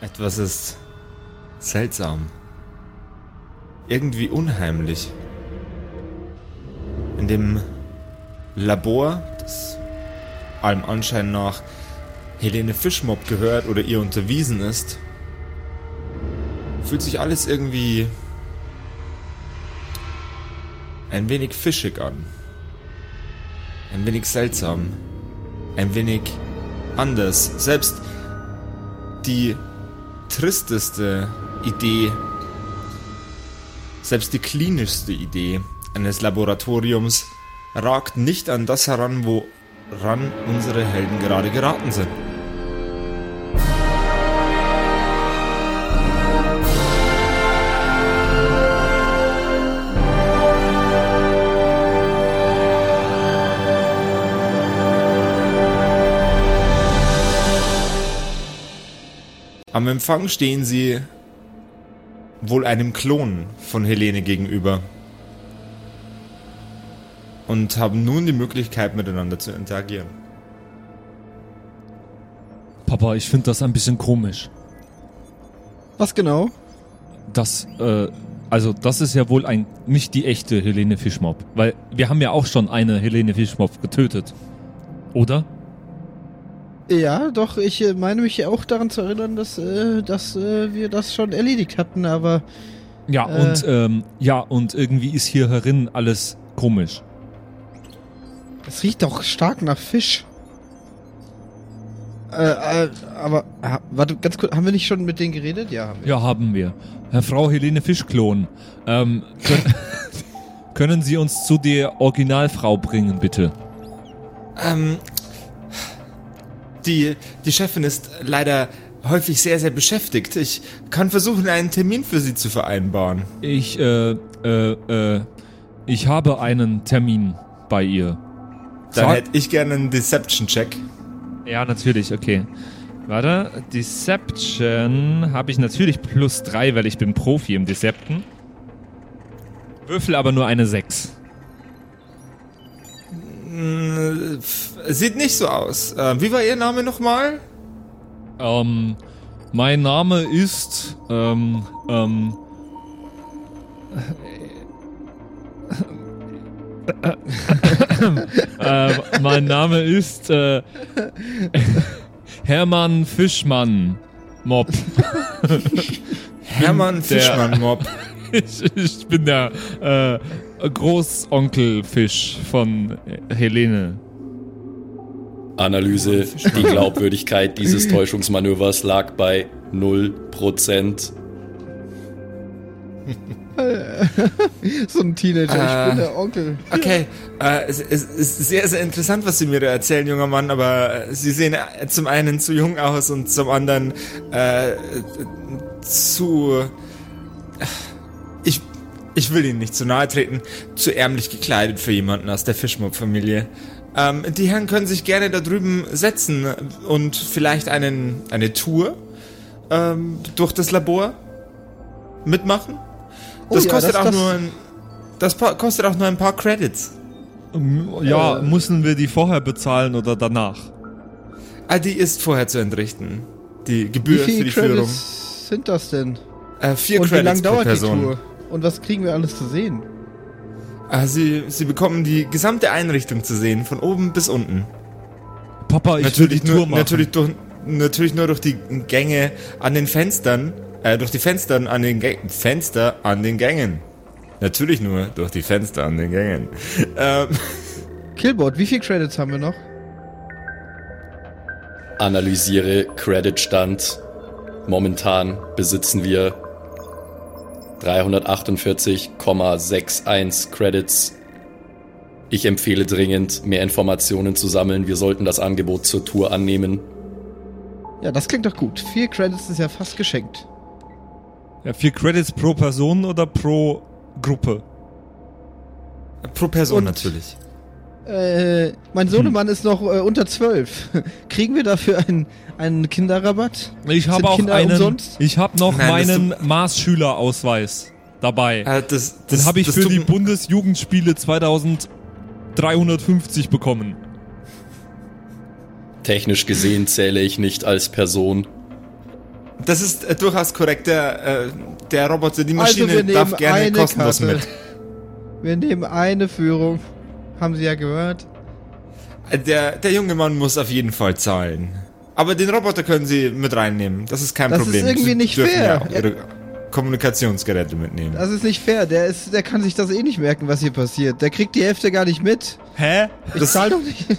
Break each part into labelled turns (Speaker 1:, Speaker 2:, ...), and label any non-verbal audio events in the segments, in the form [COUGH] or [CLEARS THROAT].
Speaker 1: Etwas ist seltsam. Irgendwie unheimlich. In dem Labor, das allem Anschein nach Helene Fischmob gehört oder ihr unterwiesen ist, fühlt sich alles irgendwie ein wenig fischig an. Ein wenig seltsam. Ein wenig anders. Selbst die tristeste Idee, selbst die klinischste Idee eines Laboratoriums ragt nicht an das heran, woran unsere Helden gerade geraten sind. Am Empfang stehen sie wohl einem Klon von Helene gegenüber und haben nun die Möglichkeit miteinander zu interagieren.
Speaker 2: Papa, ich finde das ein bisschen komisch.
Speaker 3: Was genau?
Speaker 2: Das, äh, also das ist ja wohl ein nicht die echte Helene Fischmob, weil wir haben ja auch schon eine Helene Fischmob getötet. Oder?
Speaker 3: Ja, doch, ich äh, meine mich auch daran zu erinnern, dass, äh, dass äh, wir das schon erledigt hatten, aber.
Speaker 2: Ja,
Speaker 3: Äh.
Speaker 2: und ähm, ja, und irgendwie ist hier herin alles komisch.
Speaker 3: Es riecht doch stark nach Fisch. Äh, äh, aber, ah, warte, ganz kurz, haben wir nicht schon mit denen geredet? Ja, haben wir.
Speaker 2: Ja, haben wir. Herr Frau Helene Fischklon, ähm, können, [LAUGHS] können Sie uns zu der Originalfrau bringen, bitte?
Speaker 1: Ähm, die, die Chefin ist leider häufig sehr, sehr beschäftigt. Ich kann versuchen, einen Termin für sie zu vereinbaren.
Speaker 2: Ich, äh, äh, äh, ich habe einen Termin bei ihr.
Speaker 1: Dann
Speaker 2: Sag-
Speaker 1: hätte ich gerne einen Deception-Check.
Speaker 2: Ja, natürlich, okay. Warte, Deception habe ich natürlich plus drei, weil ich bin Profi im Decepten. Würfel aber nur eine 6.
Speaker 1: Äh, Sieht nicht so aus. Äh, wie war Ihr Name nochmal?
Speaker 2: Ähm, mein Name ist, ähm, ähm, äh, mein Name ist, äh, Hermann Fischmann Mob.
Speaker 1: Hermann
Speaker 2: der-
Speaker 1: Fischmann-Mob. [LAUGHS]
Speaker 2: Ich, ich bin der äh, Großonkel Fisch von Helene.
Speaker 4: Analyse, die [LAUGHS] Glaubwürdigkeit dieses Täuschungsmanövers lag bei 0%. [LAUGHS]
Speaker 3: So ein Teenager, ich
Speaker 1: Äh.
Speaker 3: bin der Onkel.
Speaker 1: Okay, äh, es, es ist sehr, sehr interessant, was Sie mir da erzählen, junger Mann, aber äh, Sie sehen äh, zum einen zu jung aus und zum anderen äh, zu... Ich, will Ihnen nicht zu nahe treten, zu ärmlich gekleidet für jemanden aus der Fischmob-Familie. Ähm, die Herren können sich gerne da drüben setzen und vielleicht einen, eine Tour ähm, durch das Labor mitmachen. Das
Speaker 3: Oh ja,
Speaker 1: kostet
Speaker 3: das-
Speaker 1: auch
Speaker 3: das-
Speaker 1: nur ein... Das kostet auch nur ein paar Credits.
Speaker 2: Ja,
Speaker 3: Äh.
Speaker 2: müssen wir die vorher bezahlen oder danach?
Speaker 1: Ah, die ist vorher zu entrichten. Die
Speaker 3: Wie
Speaker 1: Gebühr für die Führung.
Speaker 3: Credits sind das denn?
Speaker 1: Äh, vier
Speaker 3: Und wie
Speaker 1: Credits
Speaker 3: lange
Speaker 1: pro
Speaker 3: dauert die
Speaker 1: Person.
Speaker 3: Tour? Und was kriegen wir alles zu sehen?
Speaker 1: Ah, sie, sie bekommen die gesamte Einrichtung zu sehen, von oben bis unten.
Speaker 2: Papa, ich
Speaker 1: natürlich,
Speaker 2: will die Tour
Speaker 1: nur,
Speaker 2: machen.
Speaker 1: natürlich, durch, natürlich nur durch die Gänge an den Fenstern, äh, durch die Fenster an den Gängen. Fenster an den Gängen. Natürlich nur durch die Fenster an den Gängen. [LAUGHS] Ähm,
Speaker 3: Killboard, wie viele Credits haben wir noch?
Speaker 4: Analysiere Creditstand. Momentan besitzen wir 348,61 Credits. Ich empfehle dringend, mehr Informationen zu sammeln. Wir sollten das Angebot zur Tour annehmen.
Speaker 3: Ja, das klingt doch gut. Vier Credits ist ja fast geschenkt.
Speaker 2: Ja, vier Credits pro Person oder pro Gruppe?
Speaker 1: pro Person
Speaker 3: Und-
Speaker 1: natürlich.
Speaker 3: Äh, mein Sohnemann ist noch äh, unter zwölf. [LAUGHS] Kriegen wir dafür einen, einen Kinderrabatt?
Speaker 2: Ich habe auch
Speaker 3: Kinder
Speaker 2: einen.
Speaker 3: umsonst?
Speaker 2: Ich habe noch
Speaker 1: Nein,
Speaker 2: meinen Maßschülerausweis dabei.
Speaker 1: Äh, das,
Speaker 2: Den
Speaker 1: das,
Speaker 2: habe ich
Speaker 1: das
Speaker 2: für die Bundesjugendspiele 2350 bekommen.
Speaker 4: Technisch gesehen zähle ich nicht als Person.
Speaker 1: Das ist äh, durchaus korrekt. Der, äh, der Roboter, die
Speaker 3: Also
Speaker 1: Maschine
Speaker 3: wir nehmen
Speaker 1: darf gerne kostenlos
Speaker 3: Karte.
Speaker 1: mit.
Speaker 3: Wir nehmen eine Führung. Haben Sie ja gehört.
Speaker 1: Der, der junge Mann muss auf jeden Fall zahlen. Aber den Roboter können Sie mit reinnehmen. Das ist kein
Speaker 3: Das ist
Speaker 1: Problem.
Speaker 3: irgendwie
Speaker 1: Sie
Speaker 3: nicht
Speaker 1: dürfen
Speaker 3: fair.
Speaker 1: Ja auch Ihre Kommunikationsgeräte mitnehmen.
Speaker 3: Das ist nicht fair. Der, ist, der kann sich das eh nicht merken, was hier passiert. Der kriegt die Hälfte gar nicht mit.
Speaker 2: Hä?
Speaker 3: Ich
Speaker 1: Das-
Speaker 3: zahle doch nicht. [LAUGHS]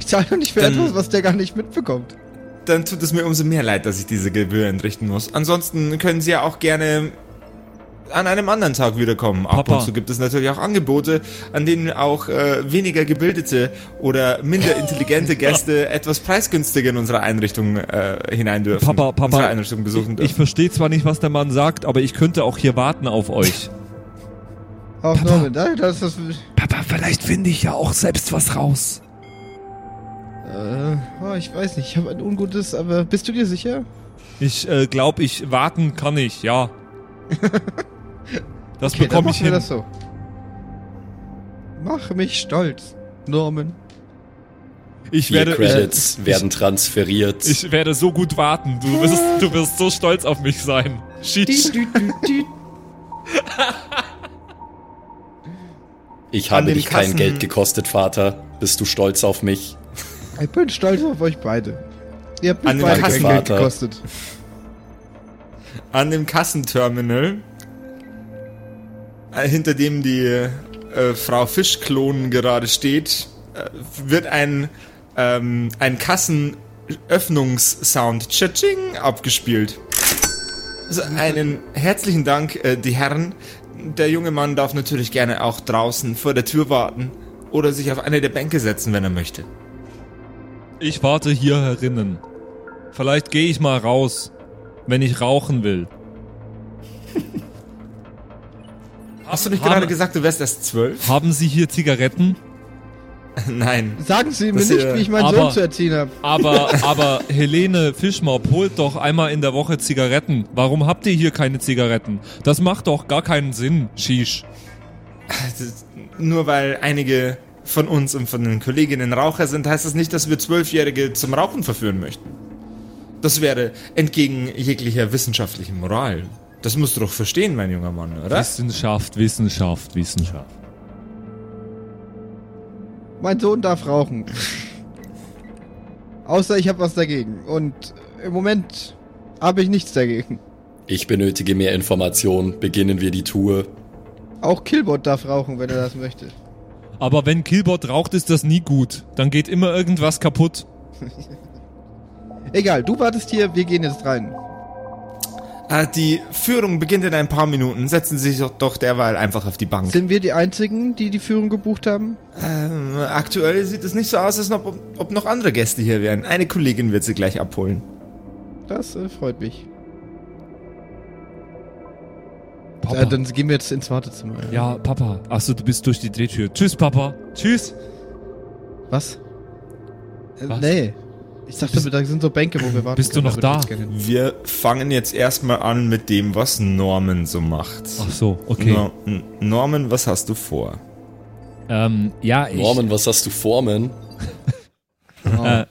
Speaker 3: Ich zahle doch nicht für
Speaker 1: Dann-
Speaker 3: etwas, was der gar nicht mitbekommt.
Speaker 1: Dann tut es mir umso mehr leid, dass ich diese Gebühr entrichten muss. Ansonsten können Sie ja auch gerne an einem anderen Tag wiederkommen. Ab
Speaker 2: Papa.
Speaker 1: und zu gibt es natürlich auch Angebote, an denen auch äh, weniger gebildete oder minder intelligente Gäste etwas preisgünstiger in unsere Einrichtung äh, hinein dürfen.
Speaker 2: Papa, Papa,
Speaker 1: Unsere Einrichtung besuchen
Speaker 2: Ich
Speaker 1: dürfen.
Speaker 2: verstehe zwar nicht, was der Mann sagt, aber ich könnte auch hier warten auf euch.
Speaker 3: Auch Norman, da- das ist das.
Speaker 2: Papa, vielleicht finde ich ja auch selbst was raus.
Speaker 3: Äh, oh, ich weiß nicht, ich habe ein ungutes, aber bist du dir sicher?
Speaker 2: Ich äh, glaube, ich warten kann ich, ja. [LAUGHS] Das
Speaker 3: Okay,
Speaker 2: bekomme ich
Speaker 3: wir
Speaker 2: hin.
Speaker 3: das so. Mach mich stolz, Norman.
Speaker 2: Ich werde,
Speaker 4: Credits werden transferiert.
Speaker 2: ich werde so gut warten. Du wirst, du wirst so stolz auf mich sein. Sheesh.
Speaker 4: Ich habe dich kein
Speaker 1: Kassen-
Speaker 4: Geld gekostet, Vater. Bist du stolz auf mich?
Speaker 3: Ich bin stolz auf euch beide. Ihr habt mich beide kein Geld gekostet.
Speaker 1: An dem Kassenterminal, äh, hinter dem die äh, Frau Fischklon gerade steht, äh, wird ein, ähm, ein Kassenöffnungssound Tschatsching abgespielt. Also einen herzlichen Dank, äh, die Herren. Der junge Mann darf natürlich gerne auch draußen vor der Tür warten oder sich auf eine der Bänke setzen, wenn er möchte.
Speaker 2: Ich warte hier herinnen. Vielleicht gehe ich mal raus, wenn ich rauchen will.
Speaker 1: Hast du nicht
Speaker 2: Haben-
Speaker 1: gerade gesagt, du wärst erst zwölf?
Speaker 2: Haben Sie hier Zigaretten? [LAUGHS]
Speaker 1: Nein.
Speaker 3: Sagen Sie mir
Speaker 1: Das,
Speaker 3: nicht, wie ich meinen
Speaker 2: aber-
Speaker 3: Sohn zu erziehen habe.
Speaker 2: Aber, [LAUGHS] aber Helene Fischmob holt doch einmal in der Woche Zigaretten. Warum habt ihr hier keine Zigaretten? Das macht doch gar keinen Sinn, Shish.
Speaker 1: Nur weil einige von uns und von den Kolleginnen Raucher sind, heißt das nicht, dass wir Zwölfjährige zum Rauchen verführen möchten. Das wäre entgegen jeglicher wissenschaftlichen Moral. Das musst du doch verstehen, mein junger Mann, oder?
Speaker 2: Wissenschaft, Wissenschaft, Wissenschaft.
Speaker 3: Mein Sohn darf rauchen. Außer ich habe was dagegen. Und im Moment habe ich nichts dagegen.
Speaker 4: Ich benötige mehr Informationen. Beginnen wir die Tour.
Speaker 3: Auch Killbot darf rauchen, wenn er das möchte.
Speaker 2: Aber wenn Killbot raucht, ist das nie gut. Dann geht immer irgendwas kaputt. [LAUGHS]
Speaker 3: Egal, du wartest hier, wir gehen jetzt rein.
Speaker 1: Ah, die Führung beginnt in ein paar Minuten. Setzen Sie sich doch, doch derweil einfach auf die Bank.
Speaker 3: Sind wir die Einzigen, die die Führung gebucht haben?
Speaker 1: Ähm, aktuell sieht es nicht so aus, als ob, ob noch andere Gäste hier wären. Eine Kollegin wird sie gleich abholen.
Speaker 3: Das äh, freut mich.
Speaker 2: Papa.
Speaker 3: Äh, dann gehen wir jetzt ins Wartezimmer.
Speaker 2: ja, Papa. Achso, du bist durch die Drehtür. Tschüss, Papa. Tschüss.
Speaker 3: Was? Äh,
Speaker 2: Was?
Speaker 3: Nee. Ich dachte, da sind so Bänke, wo wir warten.
Speaker 2: Bist du noch da?
Speaker 1: Wir fangen jetzt erstmal an mit dem, was Norman so macht.
Speaker 2: Ach so, okay.
Speaker 1: No Norman, was hast du vor?
Speaker 2: Ähm, ja, ich...
Speaker 4: Norman, was hast du Formen? [LAUGHS]
Speaker 2: Äh,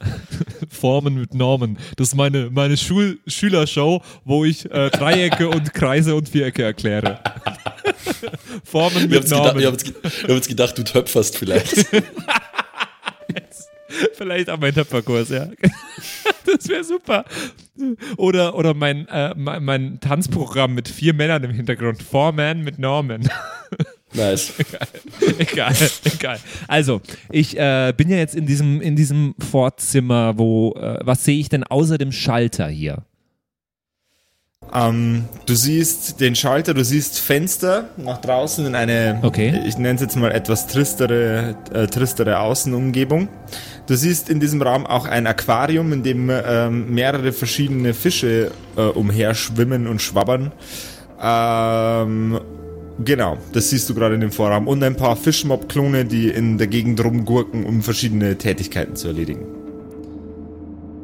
Speaker 2: Formen mit Normen. Das ist meine, meine Schul Schülershow, wo ich äh, Dreiecke und Kreise und Vierecke erkläre. [LAUGHS] Formen mit
Speaker 4: jetzt, gedacht,
Speaker 2: Normen.
Speaker 4: ich hab jetzt, ge- ich hab jetzt gedacht, du töpferst vielleicht. [LAUGHS]
Speaker 2: Vielleicht auch mein Töpferkurs, ja. [LAUGHS] Das wäre super. Oder, oder mein, äh, mein, mein Tanzprogramm mit vier Männern im Hintergrund. Four Men mit Norman. [LAUGHS]
Speaker 4: nice.
Speaker 2: egal, egal. Also, ich äh, bin ja jetzt in diesem, in diesem Vorzimmer, wo, äh, was sehe ich denn außer dem Schalter hier?
Speaker 1: Ähm, du siehst den Schalter, du siehst Fenster nach draußen in eine,
Speaker 2: Okay.
Speaker 1: ich nenne es jetzt mal etwas tristere, äh, tristere Außenumgebung. Du siehst in diesem Raum auch ein Aquarium, in dem ähm, mehrere verschiedene Fische äh, umherschwimmen und schwabbern. Ähm, genau, das siehst du gerade in dem Vorraum. Und ein paar Fischmob-Klone, die in der Gegend rumgurken, um verschiedene Tätigkeiten zu erledigen.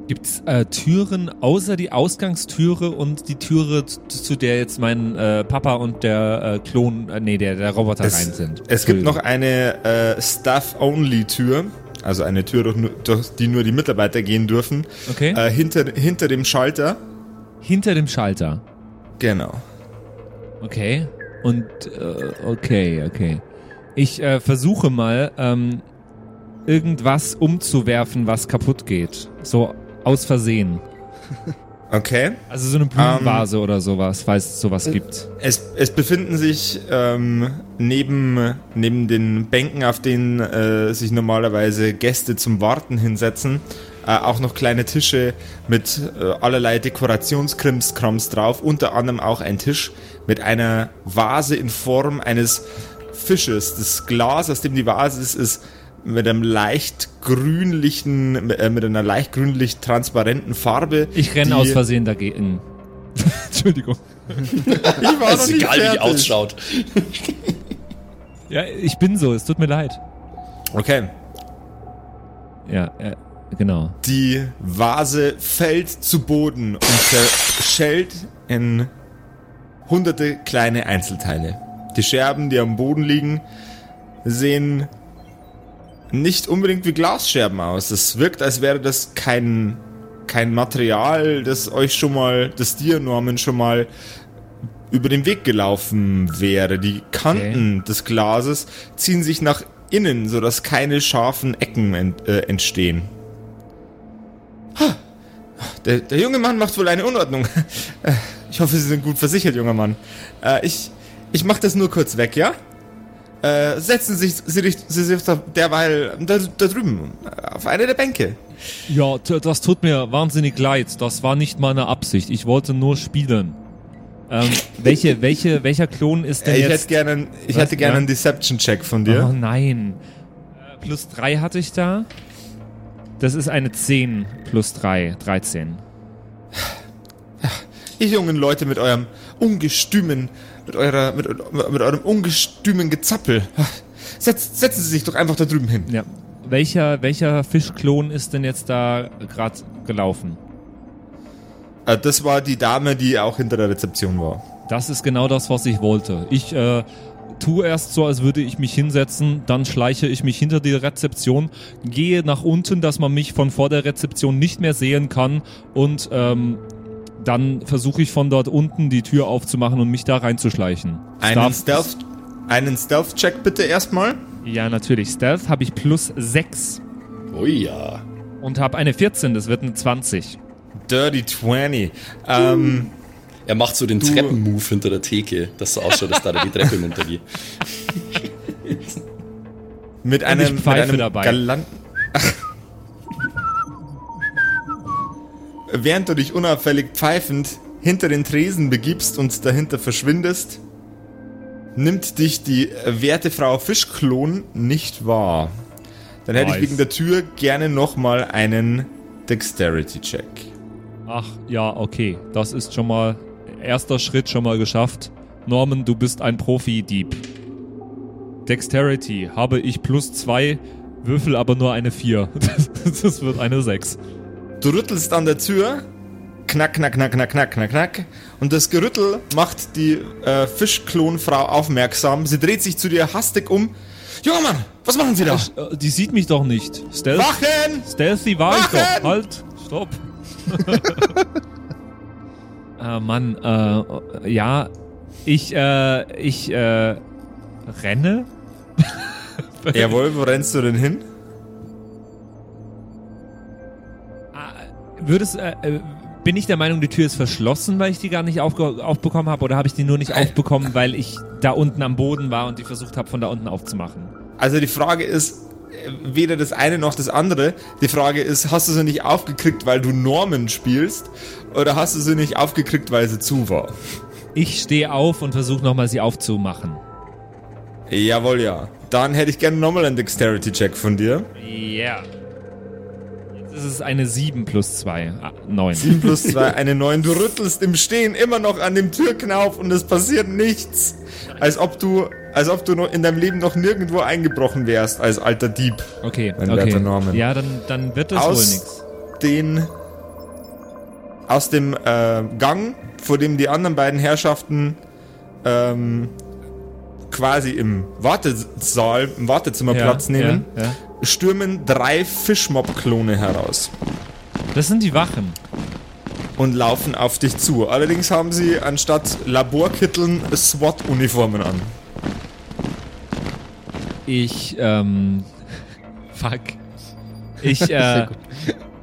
Speaker 2: Gibt es äh, Türen außer die Ausgangstüre und die Türe, zu, der jetzt mein äh, Papa und der äh, Klon, äh, nee, der, der Roboter
Speaker 1: Es,
Speaker 2: rein sind?
Speaker 1: es gibt noch eine äh, Staff-Only-Tür, also eine Tür, durch, durch die nur die Mitarbeiter gehen dürfen,
Speaker 2: Okay.
Speaker 1: äh, hinter, hinter dem Schalter.
Speaker 2: Hinter dem Schalter.
Speaker 1: Genau.
Speaker 2: Okay. Und äh, okay, okay. Ich äh, versuche mal ähm, irgendwas umzuwerfen, was kaputt geht. So aus Versehen.
Speaker 1: Okay.
Speaker 2: Also so eine Blumenvase oder sowas, falls es sowas gibt.
Speaker 1: Es, es befinden sich ähm, neben, neben den Bänken, auf denen äh, sich normalerweise Gäste zum Warten hinsetzen, äh, auch noch kleine Tische mit äh, allerlei Dekorationskrimskrams drauf. Unter anderem auch ein Tisch mit einer Vase in Form eines Fisches. Das Glas, aus dem die Vase ist, ist mit einem leicht grünlichen, äh, mit einer leicht grünlich transparenten Farbe.
Speaker 2: Ich renne aus Versehen dagegen. [LAUGHS] Entschuldigung. [LAUGHS]
Speaker 1: Ich war
Speaker 4: ist egal, wie die ausschaut.
Speaker 2: Ja, ich bin so, es tut mir leid.
Speaker 1: Okay.
Speaker 2: Ja, äh, genau.
Speaker 1: Die Vase fällt zu Boden und zerschellt in hunderte kleine Einzelteile. Die Scherben, die am Boden liegen, sehen nicht unbedingt wie Glasscherben aus. Es wirkt, als wäre das kein, kein Material, das euch schon mal, das dir, Norman, schon mal über den Weg gelaufen wäre. Die Kanten des Glases ziehen sich nach innen, sodass keine scharfen Ecken ent, äh, entstehen. Der, der junge Mann macht wohl eine Unordnung. [LAUGHS] Ich hoffe, Sie sind gut versichert, junger Mann. Äh, ich, ich mach das nur kurz weg, ja? Äh, setzen Sie sich, Sie, sich- Sie sich derweil da, da drüben auf eine der Bänke.
Speaker 2: Ja, das tut mir wahnsinnig leid. Das war nicht meine Absicht. Ich wollte nur spielen. Ähm, [LAUGHS] welche, welche, welcher Klon ist denn
Speaker 1: Äh, ich hätte
Speaker 2: jetzt?
Speaker 1: gerne, einen- ich
Speaker 2: Was?
Speaker 1: hätte gerne
Speaker 2: Ja?
Speaker 1: einen Deception-Check von
Speaker 2: Oh
Speaker 1: dir.
Speaker 2: nein. Äh, plus drei hatte ich da. Das ist eine 10 plus 3, 13.
Speaker 1: Ihr jungen Leute mit eurem ungestümen, mit eurer, mit, mit eurem ungestümen Gezappel. Setz, setzen Sie sich doch einfach da drüben hin.
Speaker 2: Ja. Welcher, welcher Fischklon ist denn jetzt da gerade gelaufen?
Speaker 1: Äh, das war die Dame, die auch hinter der Rezeption war.
Speaker 2: Das ist genau das, was ich wollte. Ich äh, tue erst so, als würde ich mich hinsetzen, dann schleiche ich mich hinter die Rezeption, gehe nach unten, dass man mich von vor der Rezeption nicht mehr sehen kann und ähm, dann versuche ich von dort unten die Tür aufzumachen und mich da reinzuschleichen.
Speaker 1: Einen
Speaker 2: Stealth-
Speaker 1: Stealth, einen Stealth-Check bitte erstmal.
Speaker 2: Ja, natürlich. Stealth habe ich plus 6
Speaker 4: Oh ja.
Speaker 2: und habe eine 14, das wird eine 20.
Speaker 1: Dirty 20. Ähm,
Speaker 4: Er macht so den Treppenmove hinter der Theke, dass so ausschaut, dass da die Treppe runtergeht.
Speaker 1: mit einem, mit
Speaker 2: pfeife
Speaker 1: einem
Speaker 2: dabei.
Speaker 1: galanten... Während du dich unauffällig pfeifend hinter den Tresen begibst und dahinter verschwindest, nimmt dich die werte Frau Fischklon nicht wahr. Dann hätte
Speaker 2: Nice.
Speaker 1: ich wegen der Tür gerne nochmal einen Dexterity-Check.
Speaker 2: Ach ja, okay. Das ist schon mal erster Schritt schon mal geschafft. Norman, du bist ein Profi-Dieb. Dexterity habe ich plus zwei, würfel aber nur eine 4. Das, [LAUGHS] das wird eine 6.
Speaker 1: Du rüttelst an der Tür, knack, knack, knack, knack, knack, knack, knack. Und das Gerüttel macht die äh, Fischklonfrau aufmerksam. Sie dreht sich zu dir hastig um. Junger Mann, was machen Sie da?
Speaker 2: Äh, Die sieht mich doch nicht. Stealth,
Speaker 1: Wachen!
Speaker 2: Stealthy war ich
Speaker 1: Wachen!
Speaker 2: doch. Halt, stopp. [LAUGHS] äh, Mann, äh, ja, ich, äh, ich, äh, renne?
Speaker 1: Jawohl, wo rennst du denn hin?
Speaker 2: Würdest, äh, äh, bin ich der Meinung, die Tür ist verschlossen, weil ich die gar nicht aufbekommen habe, oder habe ich die nur nicht aufbekommen, weil ich da unten am Boden war und die versucht habe, von da unten aufzumachen?
Speaker 1: Also die Frage ist äh, weder das eine noch das andere. Die Frage ist, hast du sie nicht aufgekriegt, weil du Norman spielst? Oder hast du sie nicht aufgekriegt, weil sie zu war?
Speaker 2: Ich stehe auf und versuche nochmal sie aufzumachen.
Speaker 1: Jawohl, ja. Dann hätte ich gerne nochmal einen Dexterity-Check von dir.
Speaker 2: Ja. Jetzt ist es eine 7 plus 2. Ah, 9.
Speaker 1: 7 plus 2, eine 9. Du rüttelst im Stehen immer noch an dem Türknauf und es passiert nichts. Als ob du, als ob du noch in deinem Leben noch nirgendwo eingebrochen wärst als alter Dieb.
Speaker 2: Okay,
Speaker 1: Mein
Speaker 2: okay.
Speaker 1: Norman.
Speaker 2: Ja, dann, dann wird das wohl nichts.
Speaker 1: den, aus dem äh, Gang, vor dem die anderen beiden Herrschaften ähm, quasi im Wartesaal, im Wartezimmer Platz nehmen,
Speaker 2: Ja, ja.
Speaker 1: stürmen drei Fischmob-Klone heraus.
Speaker 2: Das sind die Wachen.
Speaker 1: und laufen auf dich zu. Allerdings haben sie anstatt Laborkitteln SWAT-Uniformen an.
Speaker 2: Ich, ähm. Fuck. Ich, [LAUGHS] äh.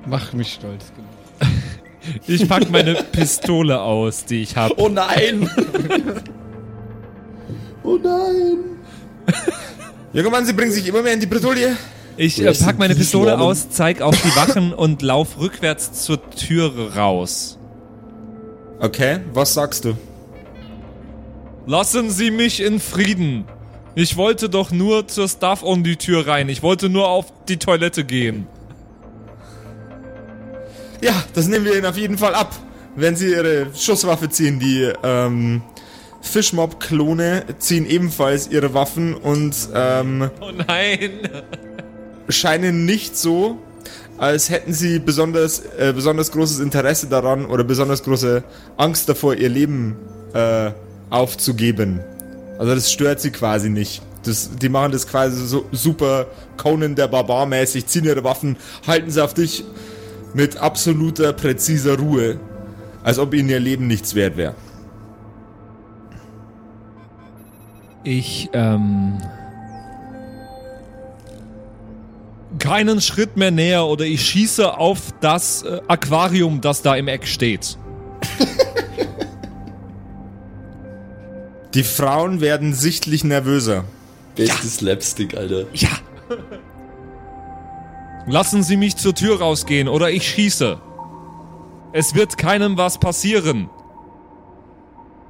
Speaker 3: Mach mich stolz. [LAUGHS]
Speaker 2: Ich pack meine Pistole aus, die ich habe.
Speaker 4: Oh nein! [LAUGHS] oh nein! [LAUGHS]
Speaker 1: Junger Mann, sie bringen sich immer mehr in die Bredouille.
Speaker 2: Ich äh, pack
Speaker 4: in
Speaker 2: meine Pistole aus, zeig auf die Wachen [LAUGHS] und lauf rückwärts zur Türe raus.
Speaker 1: Okay, was sagst du?
Speaker 2: Lassen Sie mich in Frieden. Ich wollte doch nur zur Staff on die Tür rein. Ich wollte nur auf die Toilette gehen.
Speaker 1: Ja, das nehmen wir ihnen auf jeden Fall ab. Wenn sie ihre Schusswaffe ziehen, die ähm, Fishmob-Klone ziehen ebenfalls ihre Waffen und ähm,
Speaker 2: Oh nein.
Speaker 1: scheinen nicht so, als hätten sie besonders, äh, besonders großes Interesse daran oder besonders große Angst davor, ihr Leben äh, aufzugeben. Also das stört sie quasi nicht. Das, die machen das quasi so super Conan der Barbar mäßig, ziehen ihre Waffen, halten sie auf dich mit absoluter, präziser Ruhe. Als ob ihnen ihr Leben nichts wert wäre.
Speaker 2: Ich, ähm. Keinen Schritt mehr näher oder ich schieße auf das äh, Aquarium, das da im Eck steht.
Speaker 1: Die Frauen werden sichtlich nervöser.
Speaker 4: Bestes Slapstick, Alter.
Speaker 2: Ja. Lassen Sie mich zur Tür rausgehen oder ich schieße. Es wird keinem was passieren.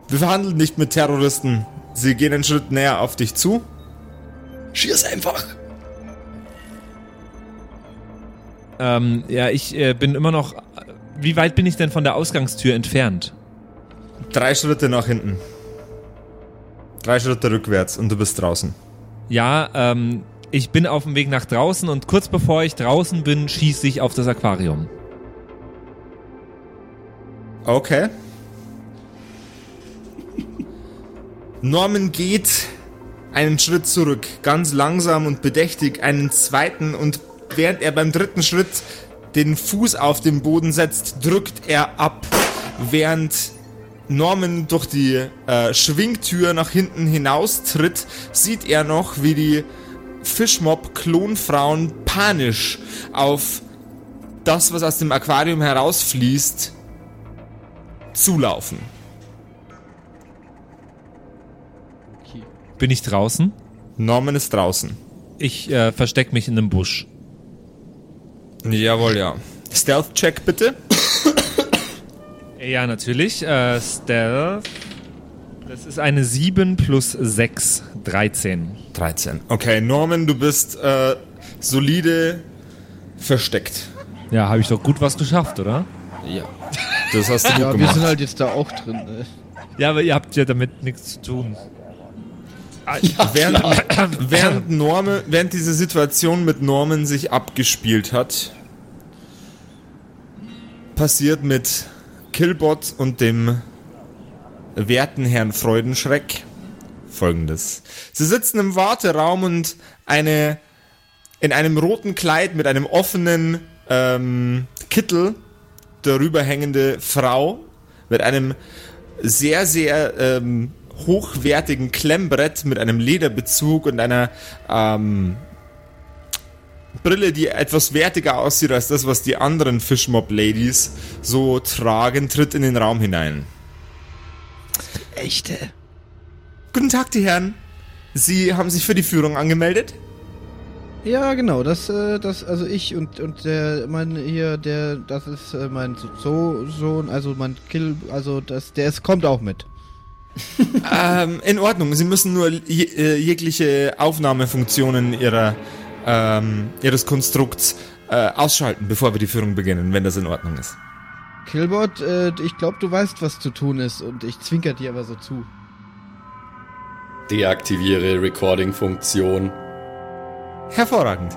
Speaker 1: Wir verhandeln nicht mit Terroristen. Sie gehen einen Schritt näher auf dich zu.
Speaker 4: Schieß einfach!
Speaker 2: Ähm, ja, ich äh, bin immer noch. Wie weit bin ich denn von der Ausgangstür entfernt?
Speaker 1: Drei Schritte nach hinten. Drei Schritte rückwärts und du bist draußen.
Speaker 2: Ja, ähm, ich bin auf dem Weg nach draußen und kurz bevor ich draußen bin, schieße ich auf das Aquarium.
Speaker 1: Okay. Norman geht einen Schritt zurück, ganz langsam und bedächtig, einen zweiten und während er beim dritten Schritt den Fuß auf den Boden setzt, drückt er ab, während Norman durch die äh, Schwingtür nach hinten hinaustritt, sieht er noch, wie die Fischmob-Klonfrauen panisch auf das, was aus dem Aquarium herausfließt, zulaufen.
Speaker 2: Bin ich draußen?
Speaker 1: Norman ist draußen.
Speaker 2: Ich äh, versteck mich in einem Busch.
Speaker 1: Jawohl, ja. Stealth-Check bitte.
Speaker 2: Ja, natürlich. Äh, Stealth. Das ist eine 7 plus 6, 13.
Speaker 1: 13. Okay, Norman, du bist äh, solide versteckt.
Speaker 2: Ja, habe ich doch gut was geschafft, oder?
Speaker 1: Ja. Das hast du [LAUGHS] gut
Speaker 3: Ja, wir
Speaker 1: gemacht.
Speaker 3: sind halt jetzt da auch drin. Äh.
Speaker 2: Ja, aber ihr habt ja damit nichts zu tun. [LAUGHS]
Speaker 1: während, [CLEARS THROAT] während, Norman, während diese Situation mit Norman sich abgespielt hat, passiert mit Killbot und dem werten Herrn Freudenschreck folgendes. Sie sitzen im Warteraum und eine in einem roten Kleid mit einem offenen ähm, Kittel darüber hängende Frau mit einem sehr, sehr ähm, hochwertigen Klemmbrett mit einem Lederbezug und einer ähm, Brille, die etwas wertiger aussieht als das, was die anderen Fishmob-Ladies so tragen, tritt in den Raum hinein.
Speaker 3: Echte.
Speaker 1: Guten Tag, die Herren. Sie haben sich für die Führung angemeldet?
Speaker 3: Ja, genau, das, äh, das, also ich und, und der, mein, hier, der, das ist äh, mein so Sohn, also mein Kill, also das, der ist, kommt auch mit.
Speaker 1: Ähm, in Ordnung. Sie müssen nur je, äh, jegliche Aufnahmefunktionen ihrer, ähm, ihres Konstrukts äh, ausschalten, bevor wir die Führung beginnen, wenn das in Ordnung ist.
Speaker 3: Killbot, äh, ich glaube, du weißt, was zu tun ist und ich zwinker dir aber so zu.
Speaker 4: Deaktiviere Recording-Funktion.
Speaker 1: Hervorragend.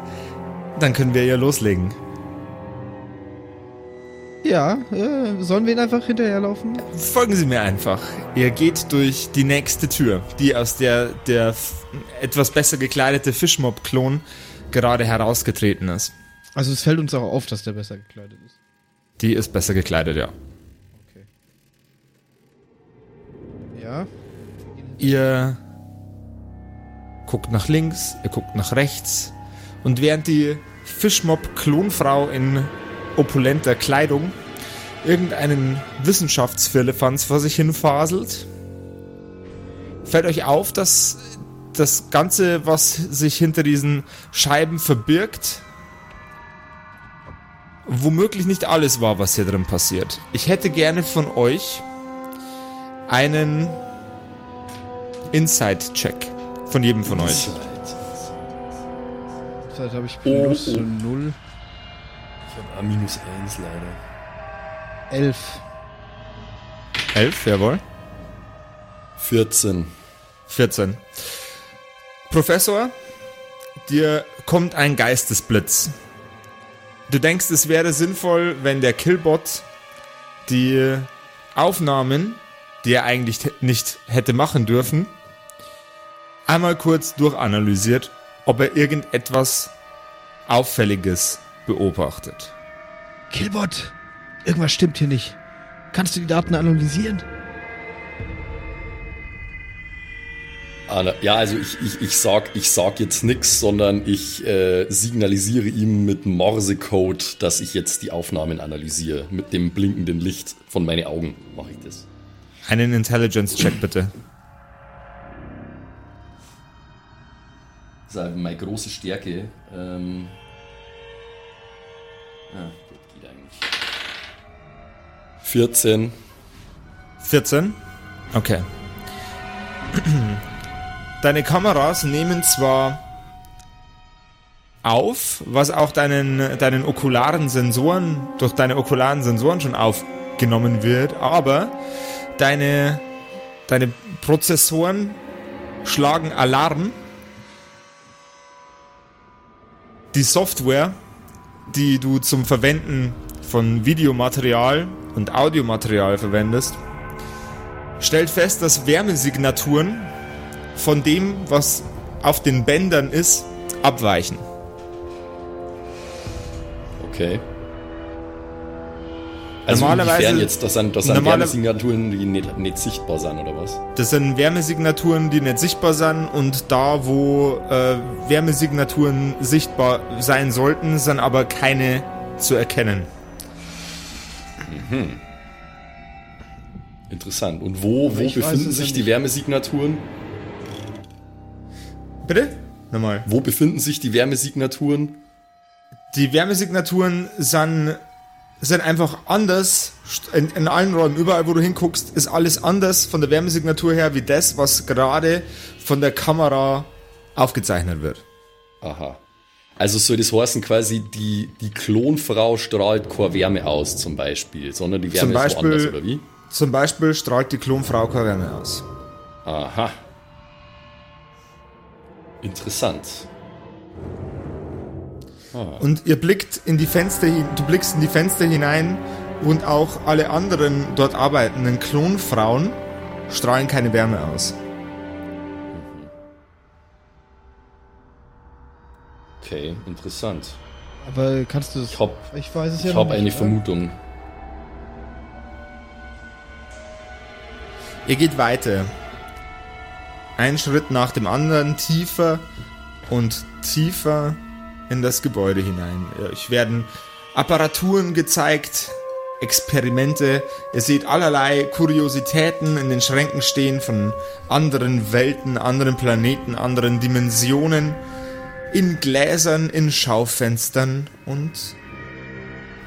Speaker 1: Dann können wir ja loslegen.
Speaker 3: Ja, äh, sollen wir ihn einfach hinterherlaufen?
Speaker 1: Folgen Sie mir einfach. Ihr geht durch die nächste Tür, die aus der der etwas besser gekleidete Fischmob-Klon gerade herausgetreten ist.
Speaker 3: Also es fällt uns auch auf, dass der besser gekleidet ist.
Speaker 1: Die ist besser gekleidet, ja. Okay.
Speaker 3: Ja.
Speaker 1: Ihr guckt nach links, ihr guckt nach rechts und während die Fischmob-Klonfrau in opulenter Kleidung irgendeinen Wissenschaftsfirlefanz vor sich hin faselt, fällt euch auf, dass das Ganze, was sich hinter diesen Scheiben verbirgt, womöglich nicht alles war, was hier drin passiert. Ich hätte gerne von euch einen Inside-Check von jedem von euch.
Speaker 3: Zeit habe ich
Speaker 4: Oh,
Speaker 3: plus
Speaker 4: oh.
Speaker 3: 0.
Speaker 4: Ich habe minus 1 leider.
Speaker 3: 11.
Speaker 1: Elf, jawohl.
Speaker 4: 14.
Speaker 1: 14. Professor, dir kommt ein Geistesblitz. Du denkst, es wäre sinnvoll, wenn der Killbot die Aufnahmen, die er eigentlich nicht hätte machen dürfen, einmal kurz durchanalysiert, ob er irgendetwas Auffälliges beobachtet.
Speaker 3: Killbot! Irgendwas stimmt hier nicht. Kannst du die Daten analysieren?
Speaker 4: Ana- Ja, also ich, ich, ich, sag, ich sag jetzt nix, sondern ich äh, signalisiere ihm mit Morsecode, dass ich jetzt die Aufnahmen analysiere. Mit dem blinkenden Licht von meinen Augen mache ich das.
Speaker 1: Einen Intelligence-Check bitte.
Speaker 4: Das ist halt meine große Stärke. Ähm, ja, gut, geht eigentlich. 14.
Speaker 1: 14? Okay. Deine Kameras nehmen zwar auf, was auch deinen, deinen okularen Sensoren, durch deine okularen Sensoren schon aufgenommen wird, aber deine, deine Prozessoren schlagen Alarm. Die Software, die du zum Verwenden von Videomaterial und Audiomaterial verwendest, stellt fest, dass Wärmesignaturen von dem, was auf den Bändern ist, abweichen.
Speaker 4: Okay. Also
Speaker 1: Normalerweise-
Speaker 4: jetzt, das sind, das sind
Speaker 1: Normale-
Speaker 4: Wärmesignaturen, die nicht, nicht sichtbar sind, oder was?
Speaker 1: Das sind Wärmesignaturen, die nicht sichtbar sind und da, wo äh, Wärmesignaturen sichtbar sein sollten, sind aber keine zu erkennen.
Speaker 4: Interessant. Und wo, wo
Speaker 3: ich weiß
Speaker 4: befinden
Speaker 3: ja
Speaker 4: sich die. Wärmesignaturen?
Speaker 1: Bitte? Nochmal.
Speaker 4: Wo befinden sich die Wärmesignaturen?
Speaker 1: Die Wärmesignaturen sind, sind einfach anders. In, in allen Räumen, überall wo du hinguckst, ist alles anders von der Wärmesignatur her wie das, was gerade von der Kamera aufgezeichnet wird.
Speaker 4: Aha. Also soll das heißen quasi, die, die Klonfrau strahlt keine Wärme aus zum Beispiel, sondern die
Speaker 1: Zum
Speaker 4: Wärme ist woanders,
Speaker 1: Beispiel-
Speaker 4: oder wie?
Speaker 1: Zum Beispiel strahlt die Klonfrau keine Wärme aus.
Speaker 4: Aha. Interessant.
Speaker 1: Und ihr blickt in die Fenster du blickst in die Fenster hinein und auch alle anderen dort arbeitenden Klonfrauen strahlen keine Wärme aus.
Speaker 4: Okay, interessant.
Speaker 3: Aber kannst du das.
Speaker 4: Ich hab,
Speaker 3: Ich weiß es ja
Speaker 4: ich
Speaker 3: noch
Speaker 4: hab
Speaker 3: nicht,
Speaker 4: eine
Speaker 3: oder?
Speaker 4: Vermutung.
Speaker 1: Ihr geht weiter. Ein Schritt nach dem anderen, tiefer und tiefer in das Gebäude hinein. Euch werden Apparaturen gezeigt, Experimente. Ihr seht allerlei Kuriositäten in den Schränken stehen von anderen Welten, anderen Planeten, anderen Dimensionen. In Gläsern, in Schaufenstern und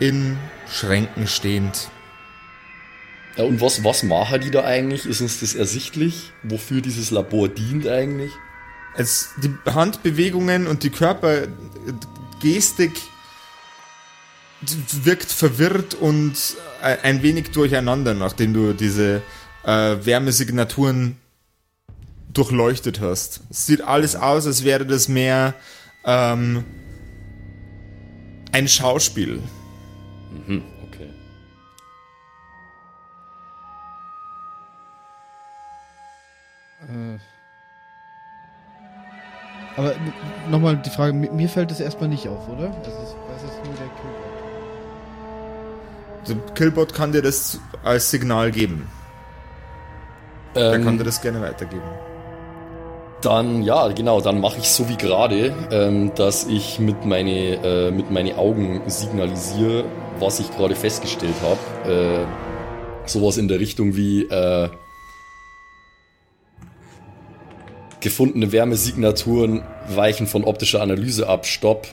Speaker 1: in Schränken stehend.
Speaker 4: Ja, und was, was machen die da eigentlich? Ist uns das ersichtlich? Wofür dieses Labor dient eigentlich?
Speaker 1: Es, die Handbewegungen und die Körpergestik wirkt verwirrt und äh, ein wenig durcheinander, nachdem du diese äh, Wärmesignaturen durchleuchtet hast. Es sieht alles aus, als wäre das mehr ähm, ein Schauspiel.
Speaker 4: Hm,
Speaker 3: Aber nochmal die Frage, mi- mir fällt es erstmal nicht auf, oder? Also es- das ist nur der Killbot.
Speaker 1: Der Killbot kann dir das als Signal geben. Der
Speaker 4: Ähm,
Speaker 1: kann dir das gerne weitergeben.
Speaker 4: Dann, ja, genau, dann mache ich so wie gerade, ähm, dass ich mit meine, äh, mit meine Augen signalisiere, was ich gerade festgestellt habe. Äh, sowas in der Richtung wie äh, gefundene Wärmesignaturen weichen von optischer Analyse ab, Stopp.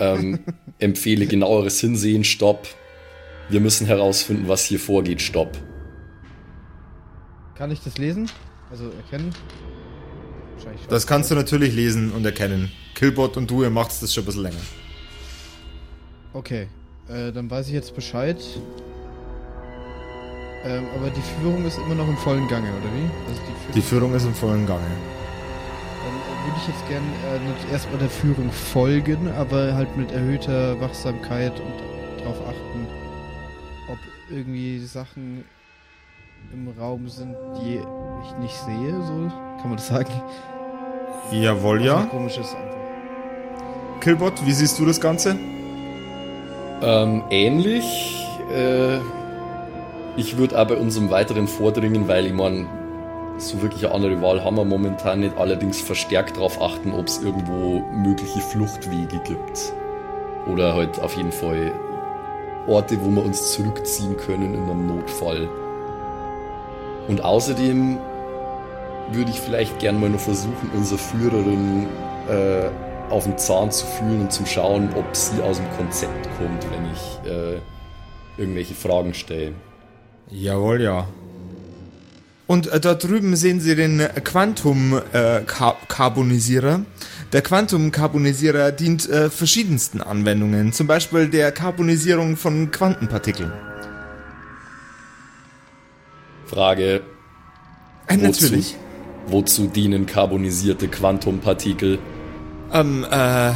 Speaker 4: Ähm, [LAUGHS] empfehle genaueres Hinsehen, Stopp. Wir müssen herausfinden, was hier vorgeht, Stopp.
Speaker 3: Kann ich das lesen? Also erkennen?
Speaker 1: Das kannst du natürlich lesen und erkennen. Killbot und du, ihr macht das schon ein bisschen länger.
Speaker 3: Okay, äh, dann weiß ich jetzt Bescheid. Ähm, aber die Führung ist immer noch im vollen Gange, oder wie? Also die,
Speaker 1: Die
Speaker 3: Führung,
Speaker 1: Führung ist im vollen Gange.
Speaker 3: dann äh, würde ich jetzt gern äh, erstmal der Führung folgen, aber halt mit erhöhter Wachsamkeit und darauf achten, ob irgendwie Sachen im Raum sind, die ich nicht sehe, so kann man das sagen.
Speaker 1: Jawohl, ja.
Speaker 3: ein Komisches einfach.
Speaker 1: Killbot, wie siehst du das Ganze?
Speaker 4: Ähm, ähnlich. Äh, ich würde bei unserem weiteren Vordringen, weil ich meine, so wirklich eine andere Wahl haben wir momentan nicht, allerdings verstärkt darauf achten, ob es irgendwo mögliche Fluchtwege gibt. Oder halt auf jeden Fall Orte, wo wir uns zurückziehen können in einem Notfall. Und außerdem würde ich vielleicht gern mal noch versuchen, unsere Führerin äh, auf den Zahn zu fühlen und zu schauen, ob sie aus dem Konzept kommt, wenn ich äh, irgendwelche Fragen stelle.
Speaker 1: Jawohl, ja. Und äh, dort drüben sehen Sie den Quantum-Carbonisierer. der Quantum-Carbonisierer dient äh, verschiedensten Anwendungen, zum Beispiel der Carbonisierung von Quantenpartikeln.
Speaker 4: Frage,
Speaker 1: Äh,
Speaker 4: wozu,
Speaker 1: natürlich.
Speaker 4: wozu dienen carbonisierte Quantumpartikel?
Speaker 1: Ähm, äh,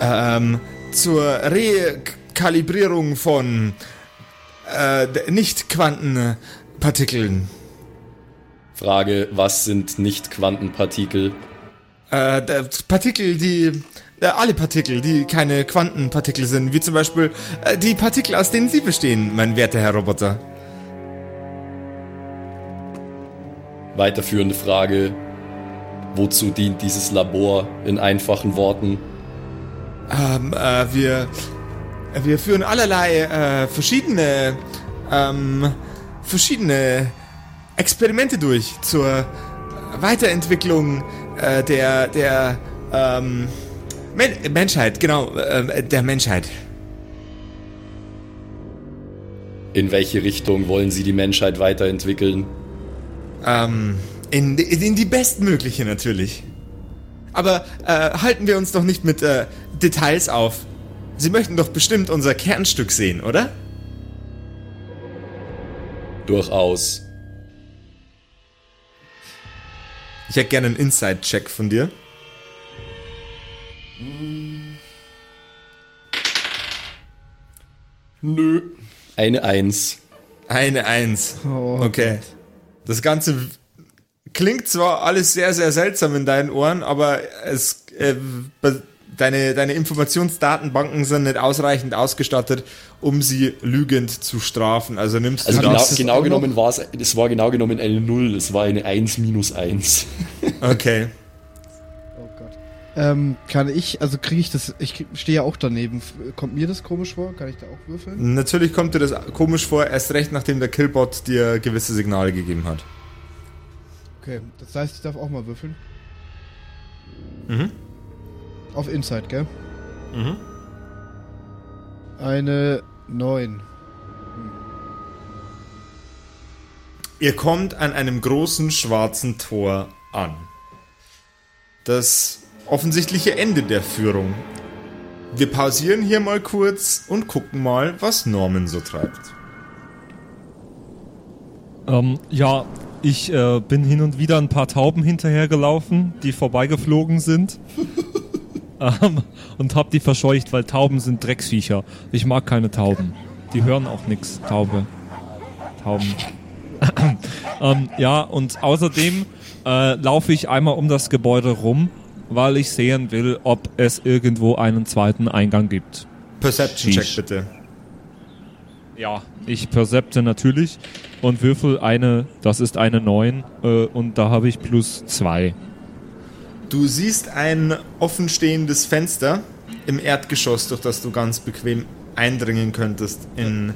Speaker 1: ähm, zur Rekalibrierung von äh, Nicht-Quantenpartikeln.
Speaker 4: Frage, was sind Nicht-Quantenpartikel?
Speaker 1: Äh, Partikel, die. Äh, alle Partikel, die keine Quantenpartikel sind, wie zum Beispiel äh, die Partikel, aus denen Sie bestehen, mein werter Herr Roboter.
Speaker 4: Weiterführende Frage, wozu dient dieses Labor in einfachen Worten?
Speaker 1: Ähm, äh, wir. Wir führen allerlei äh, verschiedene. Ähm, verschiedene Experimente durch zur Weiterentwicklung äh, der. der. Ähm, Men Menschheit, genau, äh, der Menschheit.
Speaker 4: In welche Richtung wollen Sie die Menschheit weiterentwickeln?
Speaker 1: Ähm, in, in die bestmögliche natürlich. Aber äh, halten wir uns doch nicht mit äh, Details auf. Sie möchten doch bestimmt unser Kernstück sehen, oder?
Speaker 4: Durchaus.
Speaker 1: Ich hätte gerne einen Inside-Check von dir.
Speaker 4: Nö. Eine Eins.
Speaker 1: Eine Eins.
Speaker 3: Oh,
Speaker 1: Okay. Das Ganze klingt zwar alles sehr, sehr seltsam in deinen Ohren, aber es, äh, deine, deine Informationsdatenbanken sind nicht ausreichend ausgestattet, um sie lügend zu strafen. Also nimmst
Speaker 4: Also
Speaker 1: du
Speaker 4: genau,
Speaker 3: das
Speaker 4: genau
Speaker 3: noch-
Speaker 4: genommen war es, es war genau genommen eine Null, es war eine Eins minus Eins. [LAUGHS]
Speaker 1: Okay.
Speaker 3: Oh Gott. Ähm, kann ich, also kriege ich das, ich stehe ja auch daneben. Kommt mir das komisch vor? Kann ich da auch würfeln?
Speaker 1: Natürlich kommt dir das komisch vor, erst recht nachdem der Killbot dir gewisse Signale gegeben hat.
Speaker 3: Okay, das heißt, ich darf auch mal würfeln.
Speaker 1: Mhm.
Speaker 3: Auf Inside, gell?
Speaker 1: Mhm.
Speaker 3: Eine 9.
Speaker 1: Ihr kommt an einem großen schwarzen Tor an. Das offensichtliche Ende der Führung. Wir pausieren hier mal kurz und gucken mal, was Norman so treibt.
Speaker 2: Ähm, ja, ich äh, bin hin und wieder ein paar Tauben hinterhergelaufen, die vorbeigeflogen sind. [LAUGHS] ähm, und hab die verscheucht, weil Tauben sind Drecksviecher. Ich mag keine Tauben. Die hören auch nix, Taube. Tauben. [COUGHS] ähm, ja, und außerdem äh, laufe ich einmal um das Gebäude rum, weil ich sehen will, ob es irgendwo einen zweiten Eingang gibt.
Speaker 1: Perception Check bitte.
Speaker 2: Ja, ich percepte natürlich. und würfel eine, das ist eine 9 äh, und da habe ich plus 2.
Speaker 1: Du siehst ein offenstehendes Fenster im Erdgeschoss, durch das du ganz bequem eindringen könntest in,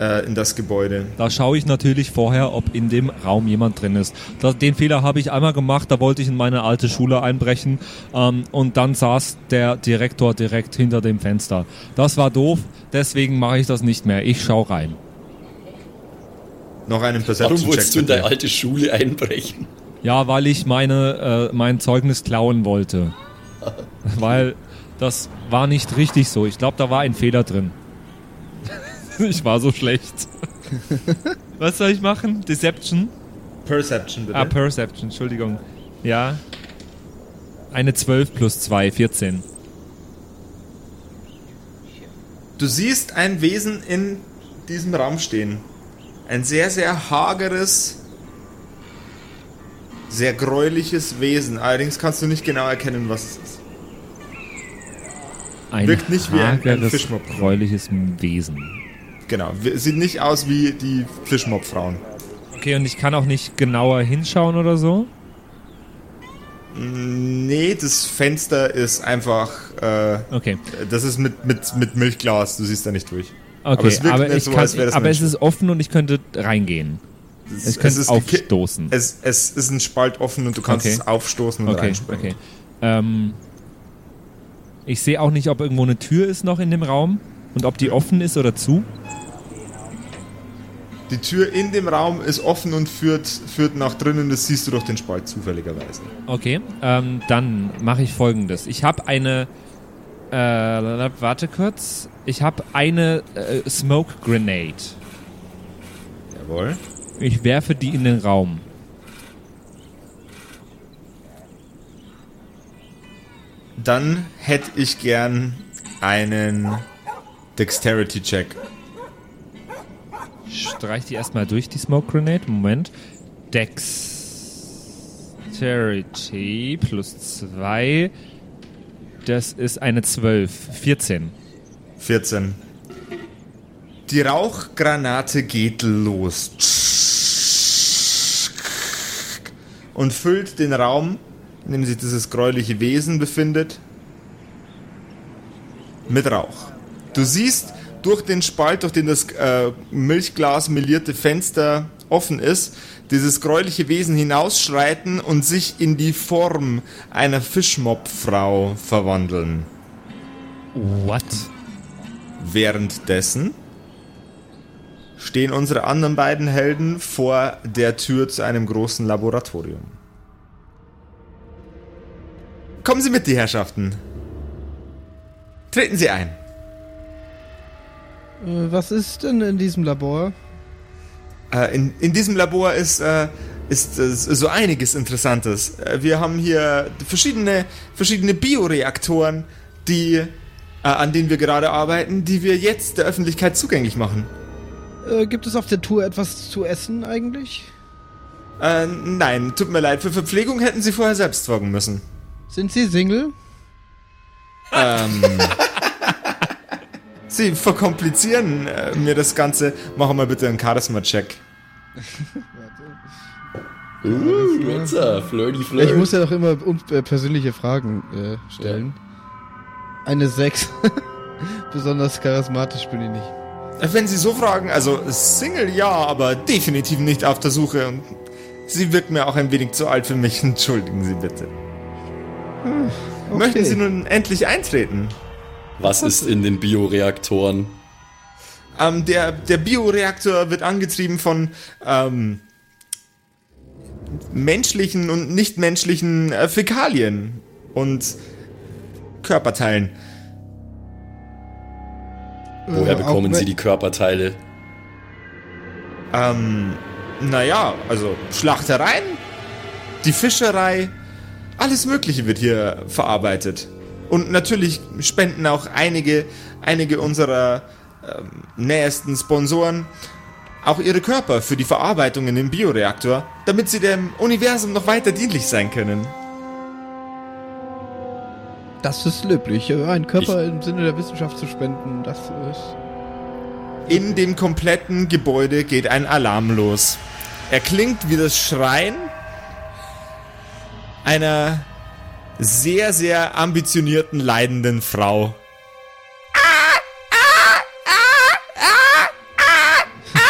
Speaker 1: äh, in das Gebäude.
Speaker 2: Da schaue ich natürlich vorher, ob in dem Raum jemand drin ist. Das, den Fehler habe ich einmal gemacht, da wollte ich in meine alte Schule einbrechen ähm, und dann saß der Direktor direkt hinter dem Fenster. Das war doof, deswegen mache ich das nicht mehr. Ich schaue rein.
Speaker 1: Noch einen
Speaker 4: Warum
Speaker 1: Perception-Check.
Speaker 4: wolltest du in deine alte Schule einbrechen?
Speaker 2: Ja, weil ich meine, äh, mein Zeugnis klauen wollte. [LAUGHS] weil das war nicht richtig so. Ich glaube, da war ein Fehler drin. [LAUGHS] ich war so schlecht. [LAUGHS] Was soll ich machen? Deception?
Speaker 1: Perception, bitte.
Speaker 2: Ah, Perception, Entschuldigung. Ja. Eine 12 plus 2, 14.
Speaker 1: Du siehst ein Wesen in diesem Raum stehen. Ein sehr, sehr hageres, sehr gräuliches Wesen. Allerdings kannst du nicht genau erkennen, was es ist.
Speaker 2: Ein
Speaker 1: Wirkt nicht wie ein- ein Fischmob.
Speaker 2: gräuliches Wesen.
Speaker 1: Genau. Sieht nicht aus wie die Fischmob-Frauen.
Speaker 2: Okay, und ich kann auch nicht genauer hinschauen oder so?
Speaker 1: Nee, das Fenster ist einfach. Äh,
Speaker 2: Okay.
Speaker 1: das ist mit, mit, mit Milchglas. Du siehst da nicht durch.
Speaker 2: Okay,
Speaker 1: Aber es
Speaker 2: aber,
Speaker 1: so,
Speaker 2: kann,
Speaker 1: als wäre das
Speaker 2: aber es ist offen und ich könnte reingehen.
Speaker 1: Es, es ist
Speaker 2: aufstoßen.
Speaker 1: Es, es ist ein Spalt offen und du kannst
Speaker 2: Okay.
Speaker 1: es aufstoßen und
Speaker 2: Okay,
Speaker 1: reinspringen.
Speaker 2: okay. Ähm, ich sehe auch nicht, ob irgendwo eine Tür ist noch in dem Raum und ob die offen ist oder zu.
Speaker 1: Die Tür in dem Raum ist offen und führt, führt nach drinnen. Das siehst du durch den Spalt zufälligerweise.
Speaker 2: Okay, ähm, dann mache ich folgendes. Ich habe eine. Äh, warte kurz. Ich habe eine äh, Smoke Grenade.
Speaker 1: Jawohl.
Speaker 2: Ich werfe die in den Raum.
Speaker 1: Dann hätte ich gern einen Dexterity-Check.
Speaker 2: Streich die erstmal durch, die Smoke Grenade. Moment. Dexterity plus 2. Das ist eine 12. 14.
Speaker 1: 14. Die Rauchgranate geht los. Und füllt den Raum, in dem sich dieses gräuliche Wesen befindet, mit Rauch. Du siehst durch den Spalt, durch den das äh, Milchglas melierte Fenster offen ist, dieses gräuliche Wesen hinausschreiten und sich in die Form einer Fischmobfrau verwandeln.
Speaker 2: What?
Speaker 1: Währenddessen stehen unsere anderen beiden Helden vor der Tür zu einem großen Laboratorium. Kommen Sie mit, die Herrschaften. Treten Sie ein.
Speaker 3: Äh, was ist denn in diesem Labor?
Speaker 1: Äh, in, in diesem Labor ist, äh, ist so einiges Interessantes. Wir haben hier verschiedene, verschiedene Bioreaktoren, die, an denen wir gerade arbeiten, die wir jetzt der Öffentlichkeit zugänglich machen.
Speaker 3: Äh, gibt es auf der Tour etwas zu essen eigentlich?
Speaker 1: Äh, nein, tut mir leid. Für Verpflegung hätten Sie vorher selbst sorgen müssen.
Speaker 3: Sind Sie Single?
Speaker 1: Ähm. [LAUGHS] Sie verkomplizieren äh, mir das Ganze. Machen wir bitte einen Charisma-Check.
Speaker 4: Uh, jetzt uh, flirty flirt.
Speaker 3: Ich muss ja doch immer äh, persönliche Fragen äh, stellen. Eine 6. [LAUGHS] Besonders charismatisch bin ich nicht.
Speaker 1: Wenn Sie so fragen, also Single ja, aber definitiv nicht auf der Suche. Und Sie wirkt mir auch ein wenig zu alt für mich. [LAUGHS] Entschuldigen Sie bitte.
Speaker 3: Okay.
Speaker 1: Möchten Sie nun endlich eintreten?
Speaker 4: Was ist in den Bioreaktoren?
Speaker 1: Ähm, der, der Bioreaktor wird angetrieben von ähm, menschlichen und nichtmenschlichen äh, Fäkalien und Körperteilen.
Speaker 4: Woher
Speaker 3: Äh,
Speaker 4: bekommen Sie die Körperteile?
Speaker 1: Ähm, naja, also Schlachtereien, die Fischerei, alles Mögliche wird hier verarbeitet. Und natürlich spenden auch einige, einige unserer ähm, nähesten Sponsoren auch ihre Körper für die Verarbeitung in den Bioreaktor, damit sie dem Universum noch weiter dienlich sein können.
Speaker 3: Das ist löblich. Äh, Einen Körper im Sinne der Wissenschaft zu spenden, das ist.
Speaker 1: In dem kompletten Gebäude geht ein Alarm los. Er klingt wie das Schreien einer sehr, sehr ambitionierten, leidenden Frau.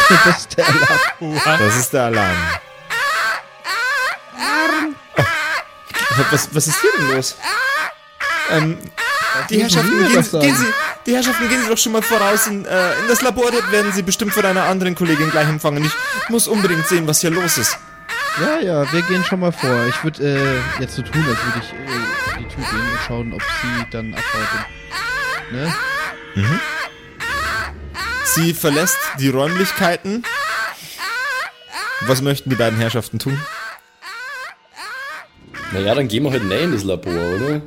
Speaker 1: [LAUGHS]
Speaker 3: das ist der Alarm.
Speaker 1: Das ist der Alarm. Oh. Was, was ist hier denn los? Ähm, die Herrschaften, gehen, gehen Sie, die Herrschaften, gehen Sie doch schon mal voraus in, äh, in das Labor. Dort werden Sie bestimmt von einer anderen Kollegin gleich empfangen. Ich muss unbedingt sehen, was hier los ist.
Speaker 3: Ja, ja, wir gehen schon mal vor. Ich würde äh, jetzt so tun, als würde ich äh, die Tür gehen und schauen, ob sie dann abhaut. Ne?
Speaker 1: Sie verlässt die Räumlichkeiten. Was möchten die beiden Herrschaften tun?
Speaker 4: Naja, dann gehen wir halt näher in das Labor, oder?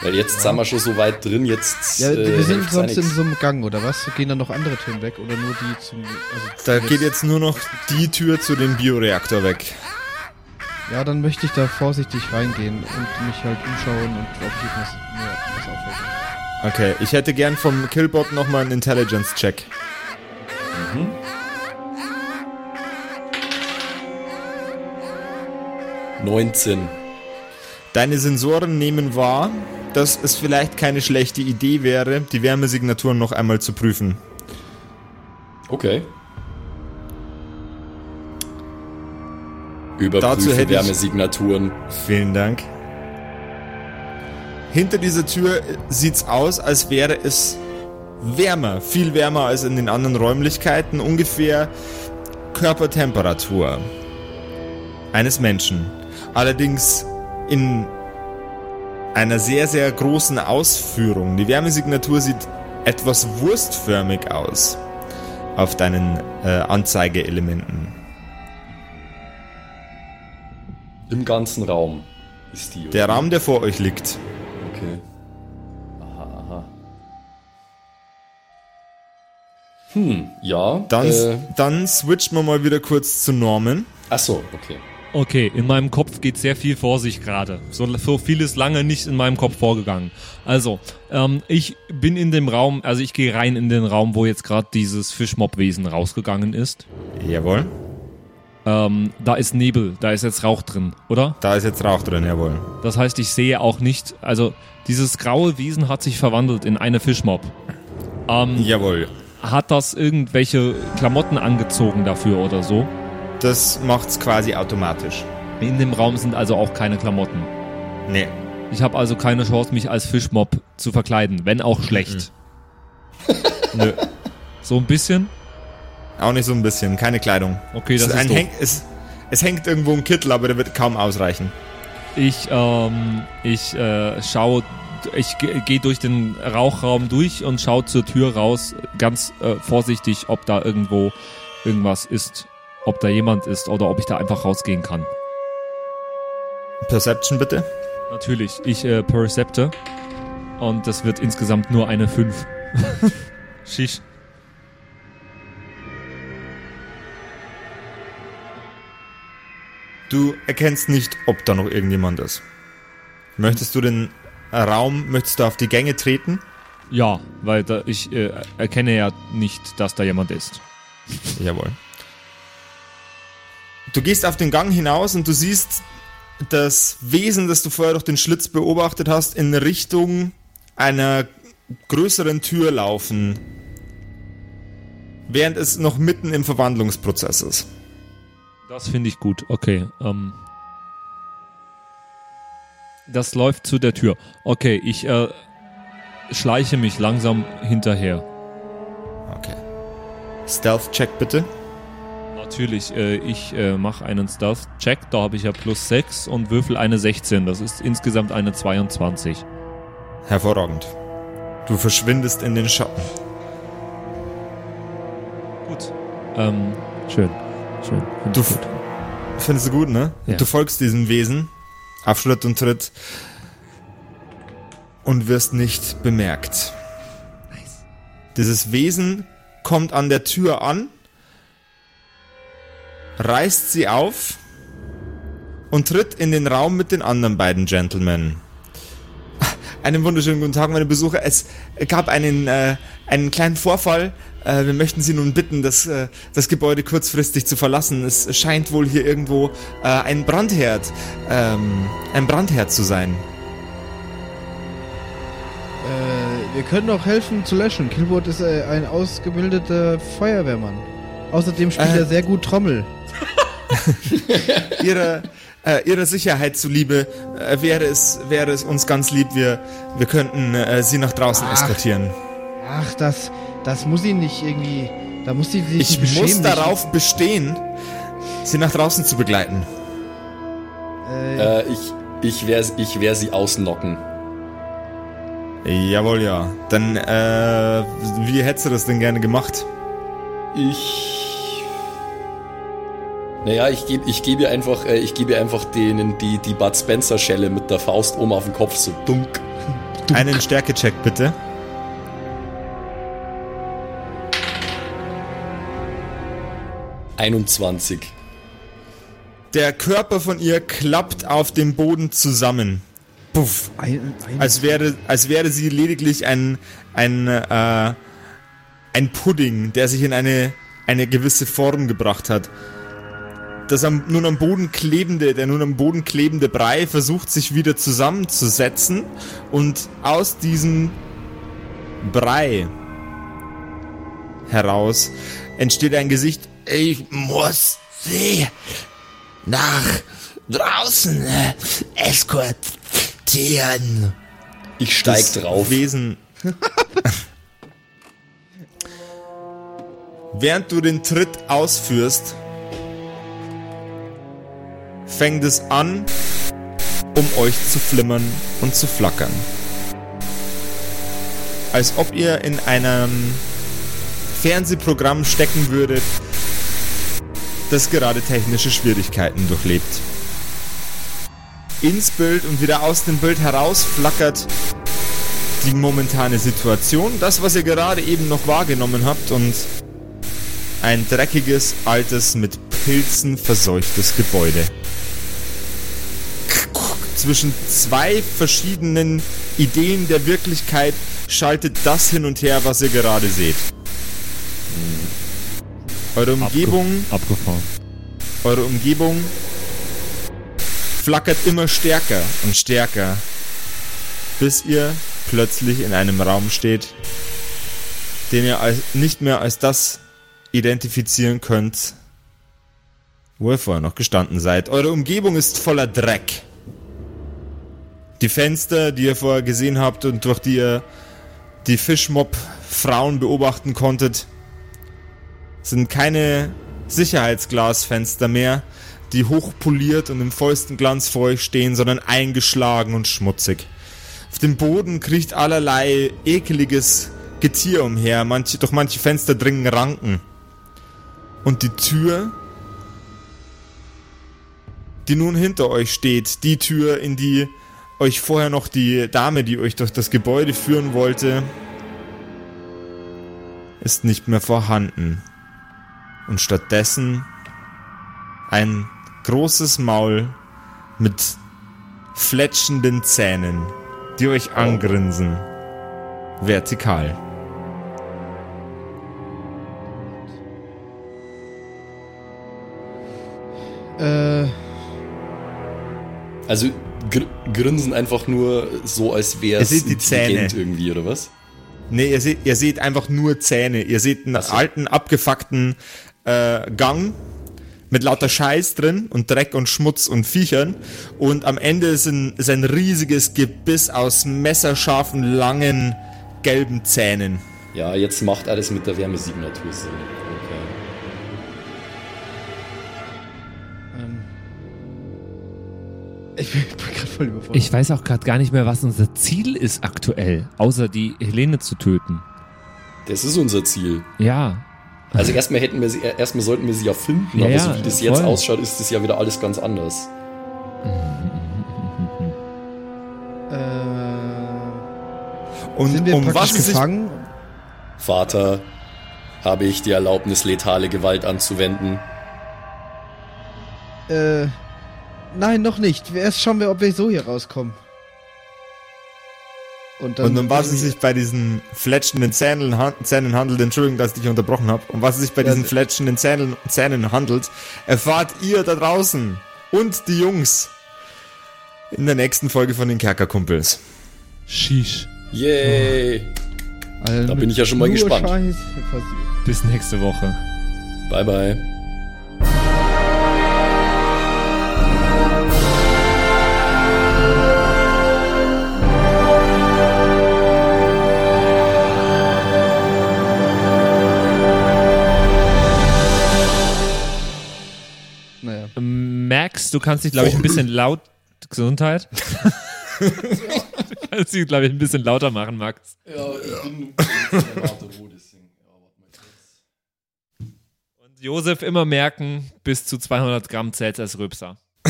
Speaker 4: Weil jetzt sind wir schon so weit drin, jetzt.
Speaker 3: Ja,
Speaker 4: äh,
Speaker 3: wir sind
Speaker 4: hilft's
Speaker 3: sonst in so einem Gang, oder was? Gehen dann noch andere Türen weg oder nur die zum. Also
Speaker 1: Da geht jetzt nur noch die Tür zu dem Bioreaktor weg.
Speaker 3: Ja, dann möchte ich da vorsichtig reingehen und mich halt umschauen und ob ich was, mir was auffällt.
Speaker 1: Okay, ich hätte gern vom Killbot nochmal einen Intelligence-Check.
Speaker 4: 19.
Speaker 1: Deine Sensoren nehmen wahr, dass es vielleicht keine schlechte Idee wäre, die Wärmesignaturen noch einmal zu prüfen.
Speaker 4: Okay.
Speaker 1: Dazu
Speaker 4: Überprüfe
Speaker 1: hätte ich-
Speaker 4: Wärmesignaturen.
Speaker 1: Vielen Dank. Hinter dieser Tür sieht's aus, als wäre es wärmer, viel wärmer als in den anderen Räumlichkeiten, ungefähr Körpertemperatur eines Menschen. Allerdings in einer sehr, sehr großen Ausführung. Die Wärmesignatur sieht etwas wurstförmig aus auf deinen äh, Anzeigeelementen.
Speaker 4: Im ganzen Raum ist die.
Speaker 1: Der
Speaker 4: oder?
Speaker 1: Raum, der vor euch liegt.
Speaker 4: Okay. Aha, aha. Hm, ja.
Speaker 1: Dann,
Speaker 4: Äh,
Speaker 1: dann switchen wir mal wieder kurz zu Norman.
Speaker 4: ach so, okay.
Speaker 2: Okay, in meinem Kopf geht sehr viel vor sich gerade. So, so viel ist lange nicht in meinem Kopf vorgegangen. Also, ähm, ich bin in dem Raum, also ich gehe rein in den Raum, wo jetzt gerade dieses Fischmob-Wesen rausgegangen ist.
Speaker 1: Jawohl.
Speaker 2: Ähm, da ist Nebel, da ist jetzt Rauch drin, oder?
Speaker 1: Da ist jetzt Rauch drin, jawohl.
Speaker 2: Das heißt, ich sehe auch nicht, also dieses graue Wesen hat sich verwandelt in eine Fischmob. Ähm,
Speaker 1: Jawohl.
Speaker 2: Hat das irgendwelche Klamotten angezogen dafür oder so?
Speaker 1: Das macht's quasi automatisch.
Speaker 2: In dem Raum sind also auch keine Klamotten.
Speaker 1: Nee.
Speaker 2: Ich habe also keine Chance, mich als Fischmob zu verkleiden, wenn auch schlecht. [LAUGHS]
Speaker 1: Nö.
Speaker 2: So ein bisschen?
Speaker 1: Auch nicht so ein bisschen. Keine Kleidung.
Speaker 2: Okay, das
Speaker 1: es,
Speaker 2: ist
Speaker 1: ein
Speaker 2: doof.
Speaker 1: Häng, es, es hängt irgendwo ein Kittel, aber der wird kaum ausreichen.
Speaker 2: Ich, ähm, ich äh, schaue, ich ge- gehe durch den Rauchraum durch und schaue zur Tür raus, ganz äh, vorsichtig, ob da irgendwo irgendwas ist, ob da jemand ist oder ob ich da einfach rausgehen kann.
Speaker 1: Perception bitte.
Speaker 2: Natürlich, ich äh, percepte und das wird insgesamt nur eine 5. [LAUGHS] Schisch.
Speaker 1: Du erkennst nicht, ob da noch irgendjemand ist. Möchtest du den Raum, möchtest du auf die Gänge treten?
Speaker 2: Ja, weil da, ich äh, erkenne ja nicht, dass da jemand ist.
Speaker 1: Jawohl. Du gehst auf den Gang hinaus und du siehst das Wesen, das du vorher durch den Schlitz beobachtet hast, in Richtung einer größeren Tür laufen. Während es noch mitten im Verwandlungsprozess ist.
Speaker 2: Das finde ich gut. Okay. Ähm, das läuft zu der Tür. Okay, ich äh, schleiche mich langsam hinterher.
Speaker 1: Okay. Stealth-Check bitte.
Speaker 2: Natürlich, äh, ich äh, mache einen Stealth-Check. Da habe ich ja plus 6 und würfel eine 16. Das ist insgesamt eine 22.
Speaker 1: Hervorragend. Du verschwindest in den Schatten.
Speaker 2: Gut. Ähm, schön. Schön. Find
Speaker 1: Du
Speaker 2: gut.
Speaker 1: Findest du gut, ne?
Speaker 2: Ja.
Speaker 1: Du folgst diesem Wesen auf Schritt und Tritt und wirst nicht bemerkt. Dieses Wesen kommt an der Tür an, reißt sie auf und tritt in den Raum mit den anderen beiden Gentlemen. [LAUGHS] einen wunderschönen guten Tag, meine Besucher. Es gab einen, äh, einen kleinen Vorfall. Äh, wir möchten Sie nun bitten, das, äh, das Gebäude kurzfristig zu verlassen. Es scheint wohl hier irgendwo äh, ein Brandherd, ähm, ein Brandherd zu sein.
Speaker 3: Äh, wir können auch helfen zu löschen. Killboard ist äh, ein ausgebildeter Feuerwehrmann. Außerdem spielt
Speaker 1: Äh.
Speaker 3: er sehr gut Trommel. [LAUGHS]
Speaker 1: Ihrer, äh, ihrer Sicherheit zuliebe äh, wäre, es, wäre es uns ganz lieb, wir, wir könnten äh, Sie nach draußen
Speaker 3: Ach.
Speaker 1: eskortieren.
Speaker 3: Ach, das, das muss ihn nicht irgendwie. Da muss sie sich
Speaker 1: Ich
Speaker 3: nicht
Speaker 1: muss
Speaker 3: beschämen.
Speaker 1: darauf bestehen, Sie nach draußen zu begleiten.
Speaker 3: Äh,
Speaker 4: Äh, ich ich werde ich wär sie ausnocken.
Speaker 1: Jawohl, ja. Dann, äh, wie hättest du das denn gerne gemacht?
Speaker 4: Ich. Naja, ich gebe ich geb ihr einfach, äh, ich gebe ihr einfach denen die, die Bud Spencer Schelle mit der Faust oben auf den Kopf, so dunk. [LAUGHS]
Speaker 1: Einen Stärkecheck bitte.
Speaker 4: 21.
Speaker 1: Der Körper von ihr klappt auf dem Boden zusammen. Puff.
Speaker 3: ein, ein,
Speaker 1: Als wäre, als wäre sie lediglich ein, ein, äh, ein Pudding, der sich in eine, eine gewisse Form gebracht hat. Das am, nun am Boden klebende, der nun am Boden klebende Brei versucht sich wieder zusammenzusetzen und aus diesem Brei heraus entsteht ein Gesicht. Ich muss sie nach draußen eskortieren.
Speaker 4: Ich steig
Speaker 1: Das
Speaker 4: drauf.
Speaker 1: Wesen. [LAUGHS] Während du den Tritt ausführst, fängt es an, um euch zu flimmern und zu flackern. Als ob ihr in einem Fernsehprogramm stecken würdet, das gerade technische Schwierigkeiten durchlebt. Ins Bild und wieder aus dem Bild heraus flackert die momentane Situation, das, was ihr gerade eben noch wahrgenommen habt und ein dreckiges, altes, mit Pilzen verseuchtes Gebäude. Zwischen zwei verschiedenen Ideen der Wirklichkeit schaltet das hin und her, was ihr gerade seht. Eure Umgebung
Speaker 2: Abge abgefahren.
Speaker 1: eure Umgebung flackert immer stärker und stärker, bis ihr plötzlich in einem Raum steht, den ihr als, nicht mehr als das identifizieren könnt, wo ihr vorher noch gestanden seid. Eure Umgebung ist voller Dreck. Die Fenster, die ihr vorher gesehen habt und durch die ihr die Fischmob-Frauen beobachten konntet, sind keine Sicherheitsglasfenster mehr, die hochpoliert und im vollsten Glanz vor euch stehen, sondern eingeschlagen und schmutzig. Auf dem Boden kriecht allerlei ekeliges Getier umher, manche, durch manche Fenster dringen Ranken. Und die Tür, die nun hinter euch steht, die Tür, in die euch vorher noch die Dame, die euch durch das Gebäude führen wollte, ist nicht mehr vorhanden. Und stattdessen ein großes Maul mit fletschenden Zähnen, die euch angrinsen. Vertikal.
Speaker 3: äh,
Speaker 4: Also gr grinsen einfach nur so, als wäre es intelligent
Speaker 1: Zähne.
Speaker 4: irgendwie, oder was?
Speaker 1: Nee, ihr seht, ihr seht einfach nur Zähne. Ihr seht einen
Speaker 4: so.
Speaker 1: alten, abgefuckten äh, Gang mit lauter Scheiß drin und Dreck und Schmutz und Viechern. Und am Ende ist ein, ist ein riesiges Gebiss aus messerscharfen, langen, gelben Zähnen.
Speaker 4: Ja, jetzt macht alles mit der Wärmesignatur Sinn.
Speaker 3: Ich bin [LAUGHS] gerade voll überfordert.
Speaker 2: Ich weiß auch gerade gar nicht mehr, was unser Ziel ist aktuell, außer die Helene zu töten.
Speaker 4: Das ist unser Ziel.
Speaker 2: Ja,
Speaker 4: Also erstmal hätten wir sie, erstmal sollten wir sie ja finden,
Speaker 2: Ja,
Speaker 4: aber so wie das jetzt
Speaker 2: voll.
Speaker 4: ausschaut, ist das ja wieder alles ganz anders.
Speaker 3: äh,
Speaker 1: Und
Speaker 3: sind wir
Speaker 1: um
Speaker 3: praktisch
Speaker 1: was
Speaker 3: gefangen?
Speaker 4: Vater, habe ich die Erlaubnis, letale Gewalt anzuwenden?
Speaker 3: Äh, nein, noch nicht. Erst schauen wir, ob wir so hier rauskommen. Und
Speaker 1: Und um was es sich bei diesen fletschenden Zähnen, Zähnen handelt, Entschuldigung, dass ich dich unterbrochen habe, um was es sich bei
Speaker 3: Ja,
Speaker 1: diesen fletschenden Zähnen, Zähnen handelt, erfahrt ihr da draußen und die Jungs in der nächsten Folge von den Kerkerkumpels.
Speaker 2: Sheesh.
Speaker 4: Yay!
Speaker 3: Alter,
Speaker 4: Da bin ich ja schon mal gespannt.
Speaker 2: Bis nächste Woche.
Speaker 4: Bye, bye.
Speaker 2: Du kannst dich, glaube ich, ein bisschen laut. Gesundheit. du [LAUGHS] kannst dich, glaube ich, ein bisschen lauter machen, Max.
Speaker 4: Ja, ich bin.
Speaker 2: Und Josef immer merken, bis zu 200 Gramm zählt als Rübser. [LAUGHS]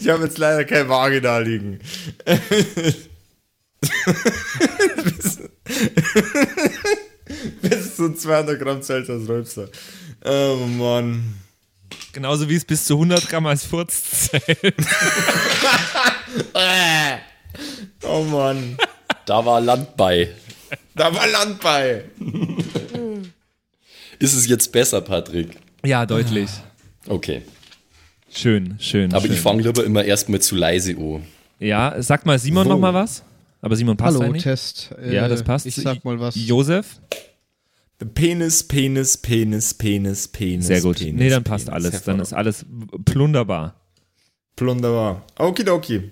Speaker 1: Ich habe jetzt leider keine Waage da liegen. bis, [LAUGHS] bis zu 200 Gramm zählt das Rülpser. Oh Mann.
Speaker 2: Genauso wie es bis zu 100 Gramm als Furz zählt. [LAUGHS]
Speaker 1: Oh Mann.
Speaker 4: Da war Land bei.
Speaker 1: Da war Land bei.
Speaker 4: Ist es jetzt besser, Patrick?
Speaker 2: Ja, deutlich.
Speaker 4: Okay.
Speaker 2: Schön, schön.
Speaker 4: Aber
Speaker 2: schön.
Speaker 4: ich fange lieber immer erstmal zu leise an.
Speaker 2: Ja, sag mal Simon
Speaker 1: Wo?
Speaker 2: noch mal was. Aber Simon passt
Speaker 3: Hallo,
Speaker 2: eigentlich.
Speaker 3: Test. Äh,
Speaker 2: Ja, das passt.
Speaker 3: Ich sag mal was.
Speaker 2: Josef?
Speaker 1: Penis, Penis, Penis, Penis, Penis.
Speaker 2: Sehr gut.
Speaker 1: Penis,
Speaker 2: nee, dann passt
Speaker 1: Penis.
Speaker 2: alles. Dann ist alles plunderbar.
Speaker 1: Plunderbar. Okidoki.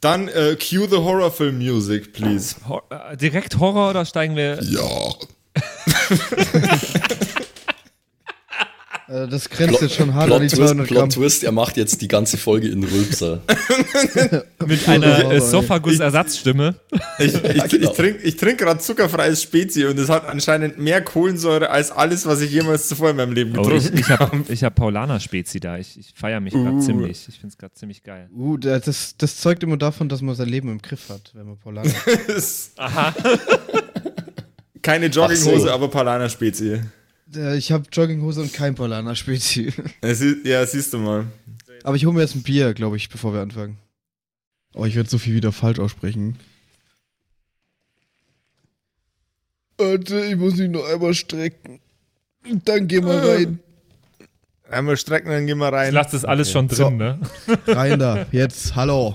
Speaker 1: Dann äh, cue the horror film music, please.
Speaker 2: Hor äh, direkt Horror oder steigen wir?
Speaker 1: Ja. [LAUGHS]
Speaker 3: Äh, das grenzt jetzt schon hart an die
Speaker 4: Plot, Twist,
Speaker 3: 200
Speaker 4: Plot
Speaker 3: Gramm.
Speaker 4: Twist, er macht jetzt die ganze Folge in Rülpser. [LAUGHS]
Speaker 2: Mit einer äh. Sophagus-Ersatzstimme.
Speaker 1: Ich, [LAUGHS] ich,
Speaker 4: genau.
Speaker 1: ich trinke ich trink gerade zuckerfreies Spezi und es hat anscheinend mehr Kohlensäure als alles, was ich jemals zuvor in meinem Leben
Speaker 2: Oh, ich
Speaker 1: getrunken
Speaker 2: ich habe ich hab Paulaner-Spezi da. Ich, ich feiere mich gerade
Speaker 1: Uh.
Speaker 2: ziemlich. Ich finde es gerade ziemlich geil.
Speaker 3: Uh, da- das, das zeugt immer davon, dass man sein Leben im Griff hat, wenn man Polana [LAUGHS]
Speaker 1: habe. Keine Jogginghose,
Speaker 4: so.
Speaker 1: aber Palaner Spezi.
Speaker 3: äh, Ich habe Jogginghose und kein Polana Spezi. [LAUGHS]
Speaker 1: Ja, sie- Ja, siehst du mal.
Speaker 3: Aber ich hole mir jetzt ein Bier, glaube ich, bevor wir anfangen. Oh, ich werde so viel wieder falsch aussprechen. Warte, ich muss mich noch einmal strecken. Dann geh mal rein.
Speaker 1: Einmal strecken, dann gehen wir
Speaker 2: Ich
Speaker 1: rein.
Speaker 2: lasse das alles schon drin,
Speaker 3: So.
Speaker 2: ne?
Speaker 3: Rein da. [LAUGHS] Jetzt, hallo.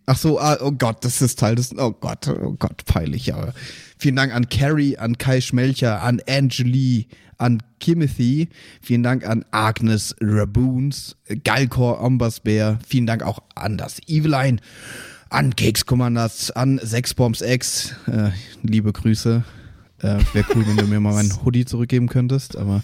Speaker 3: Ach so, ah, oh Gott, das ist Teil des. Oh Gott, oh Gott, peinlich, aber. Vielen Dank an Carrie, an Kai Schmelcher, an Angeli, an Kimothy. Vielen Dank an Agnes Raboons, Galkor Ombasbär. Vielen Dank auch an das Eveline, an Keks Commanders, an Sexbombs X. Äh, liebe Grüße. Äh, Wäre cool, wenn du mir mal meinen Hoodie zurückgeben könntest, aber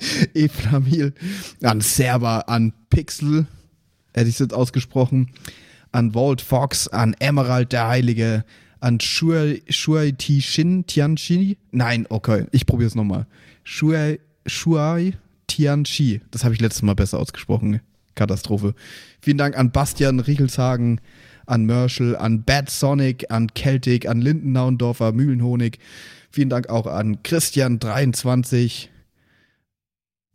Speaker 3: [LAUGHS] Eflamil, an Server, an Pixel, hätte ich es jetzt ausgesprochen, an Walt Fox, an Emerald der Heilige, an Shuai, Shuai Tianchi. Nein, okay, ich probiere es nochmal. Shuai, Tianchi. Das habe ich letztes Mal besser ausgesprochen. Katastrophe. Vielen Dank an Bastian Riechelshagen, an Merschel, an Bad Sonic, an Celtic, an Lindennaundorfer, Mühlenhonig. Vielen Dank auch an Christian23.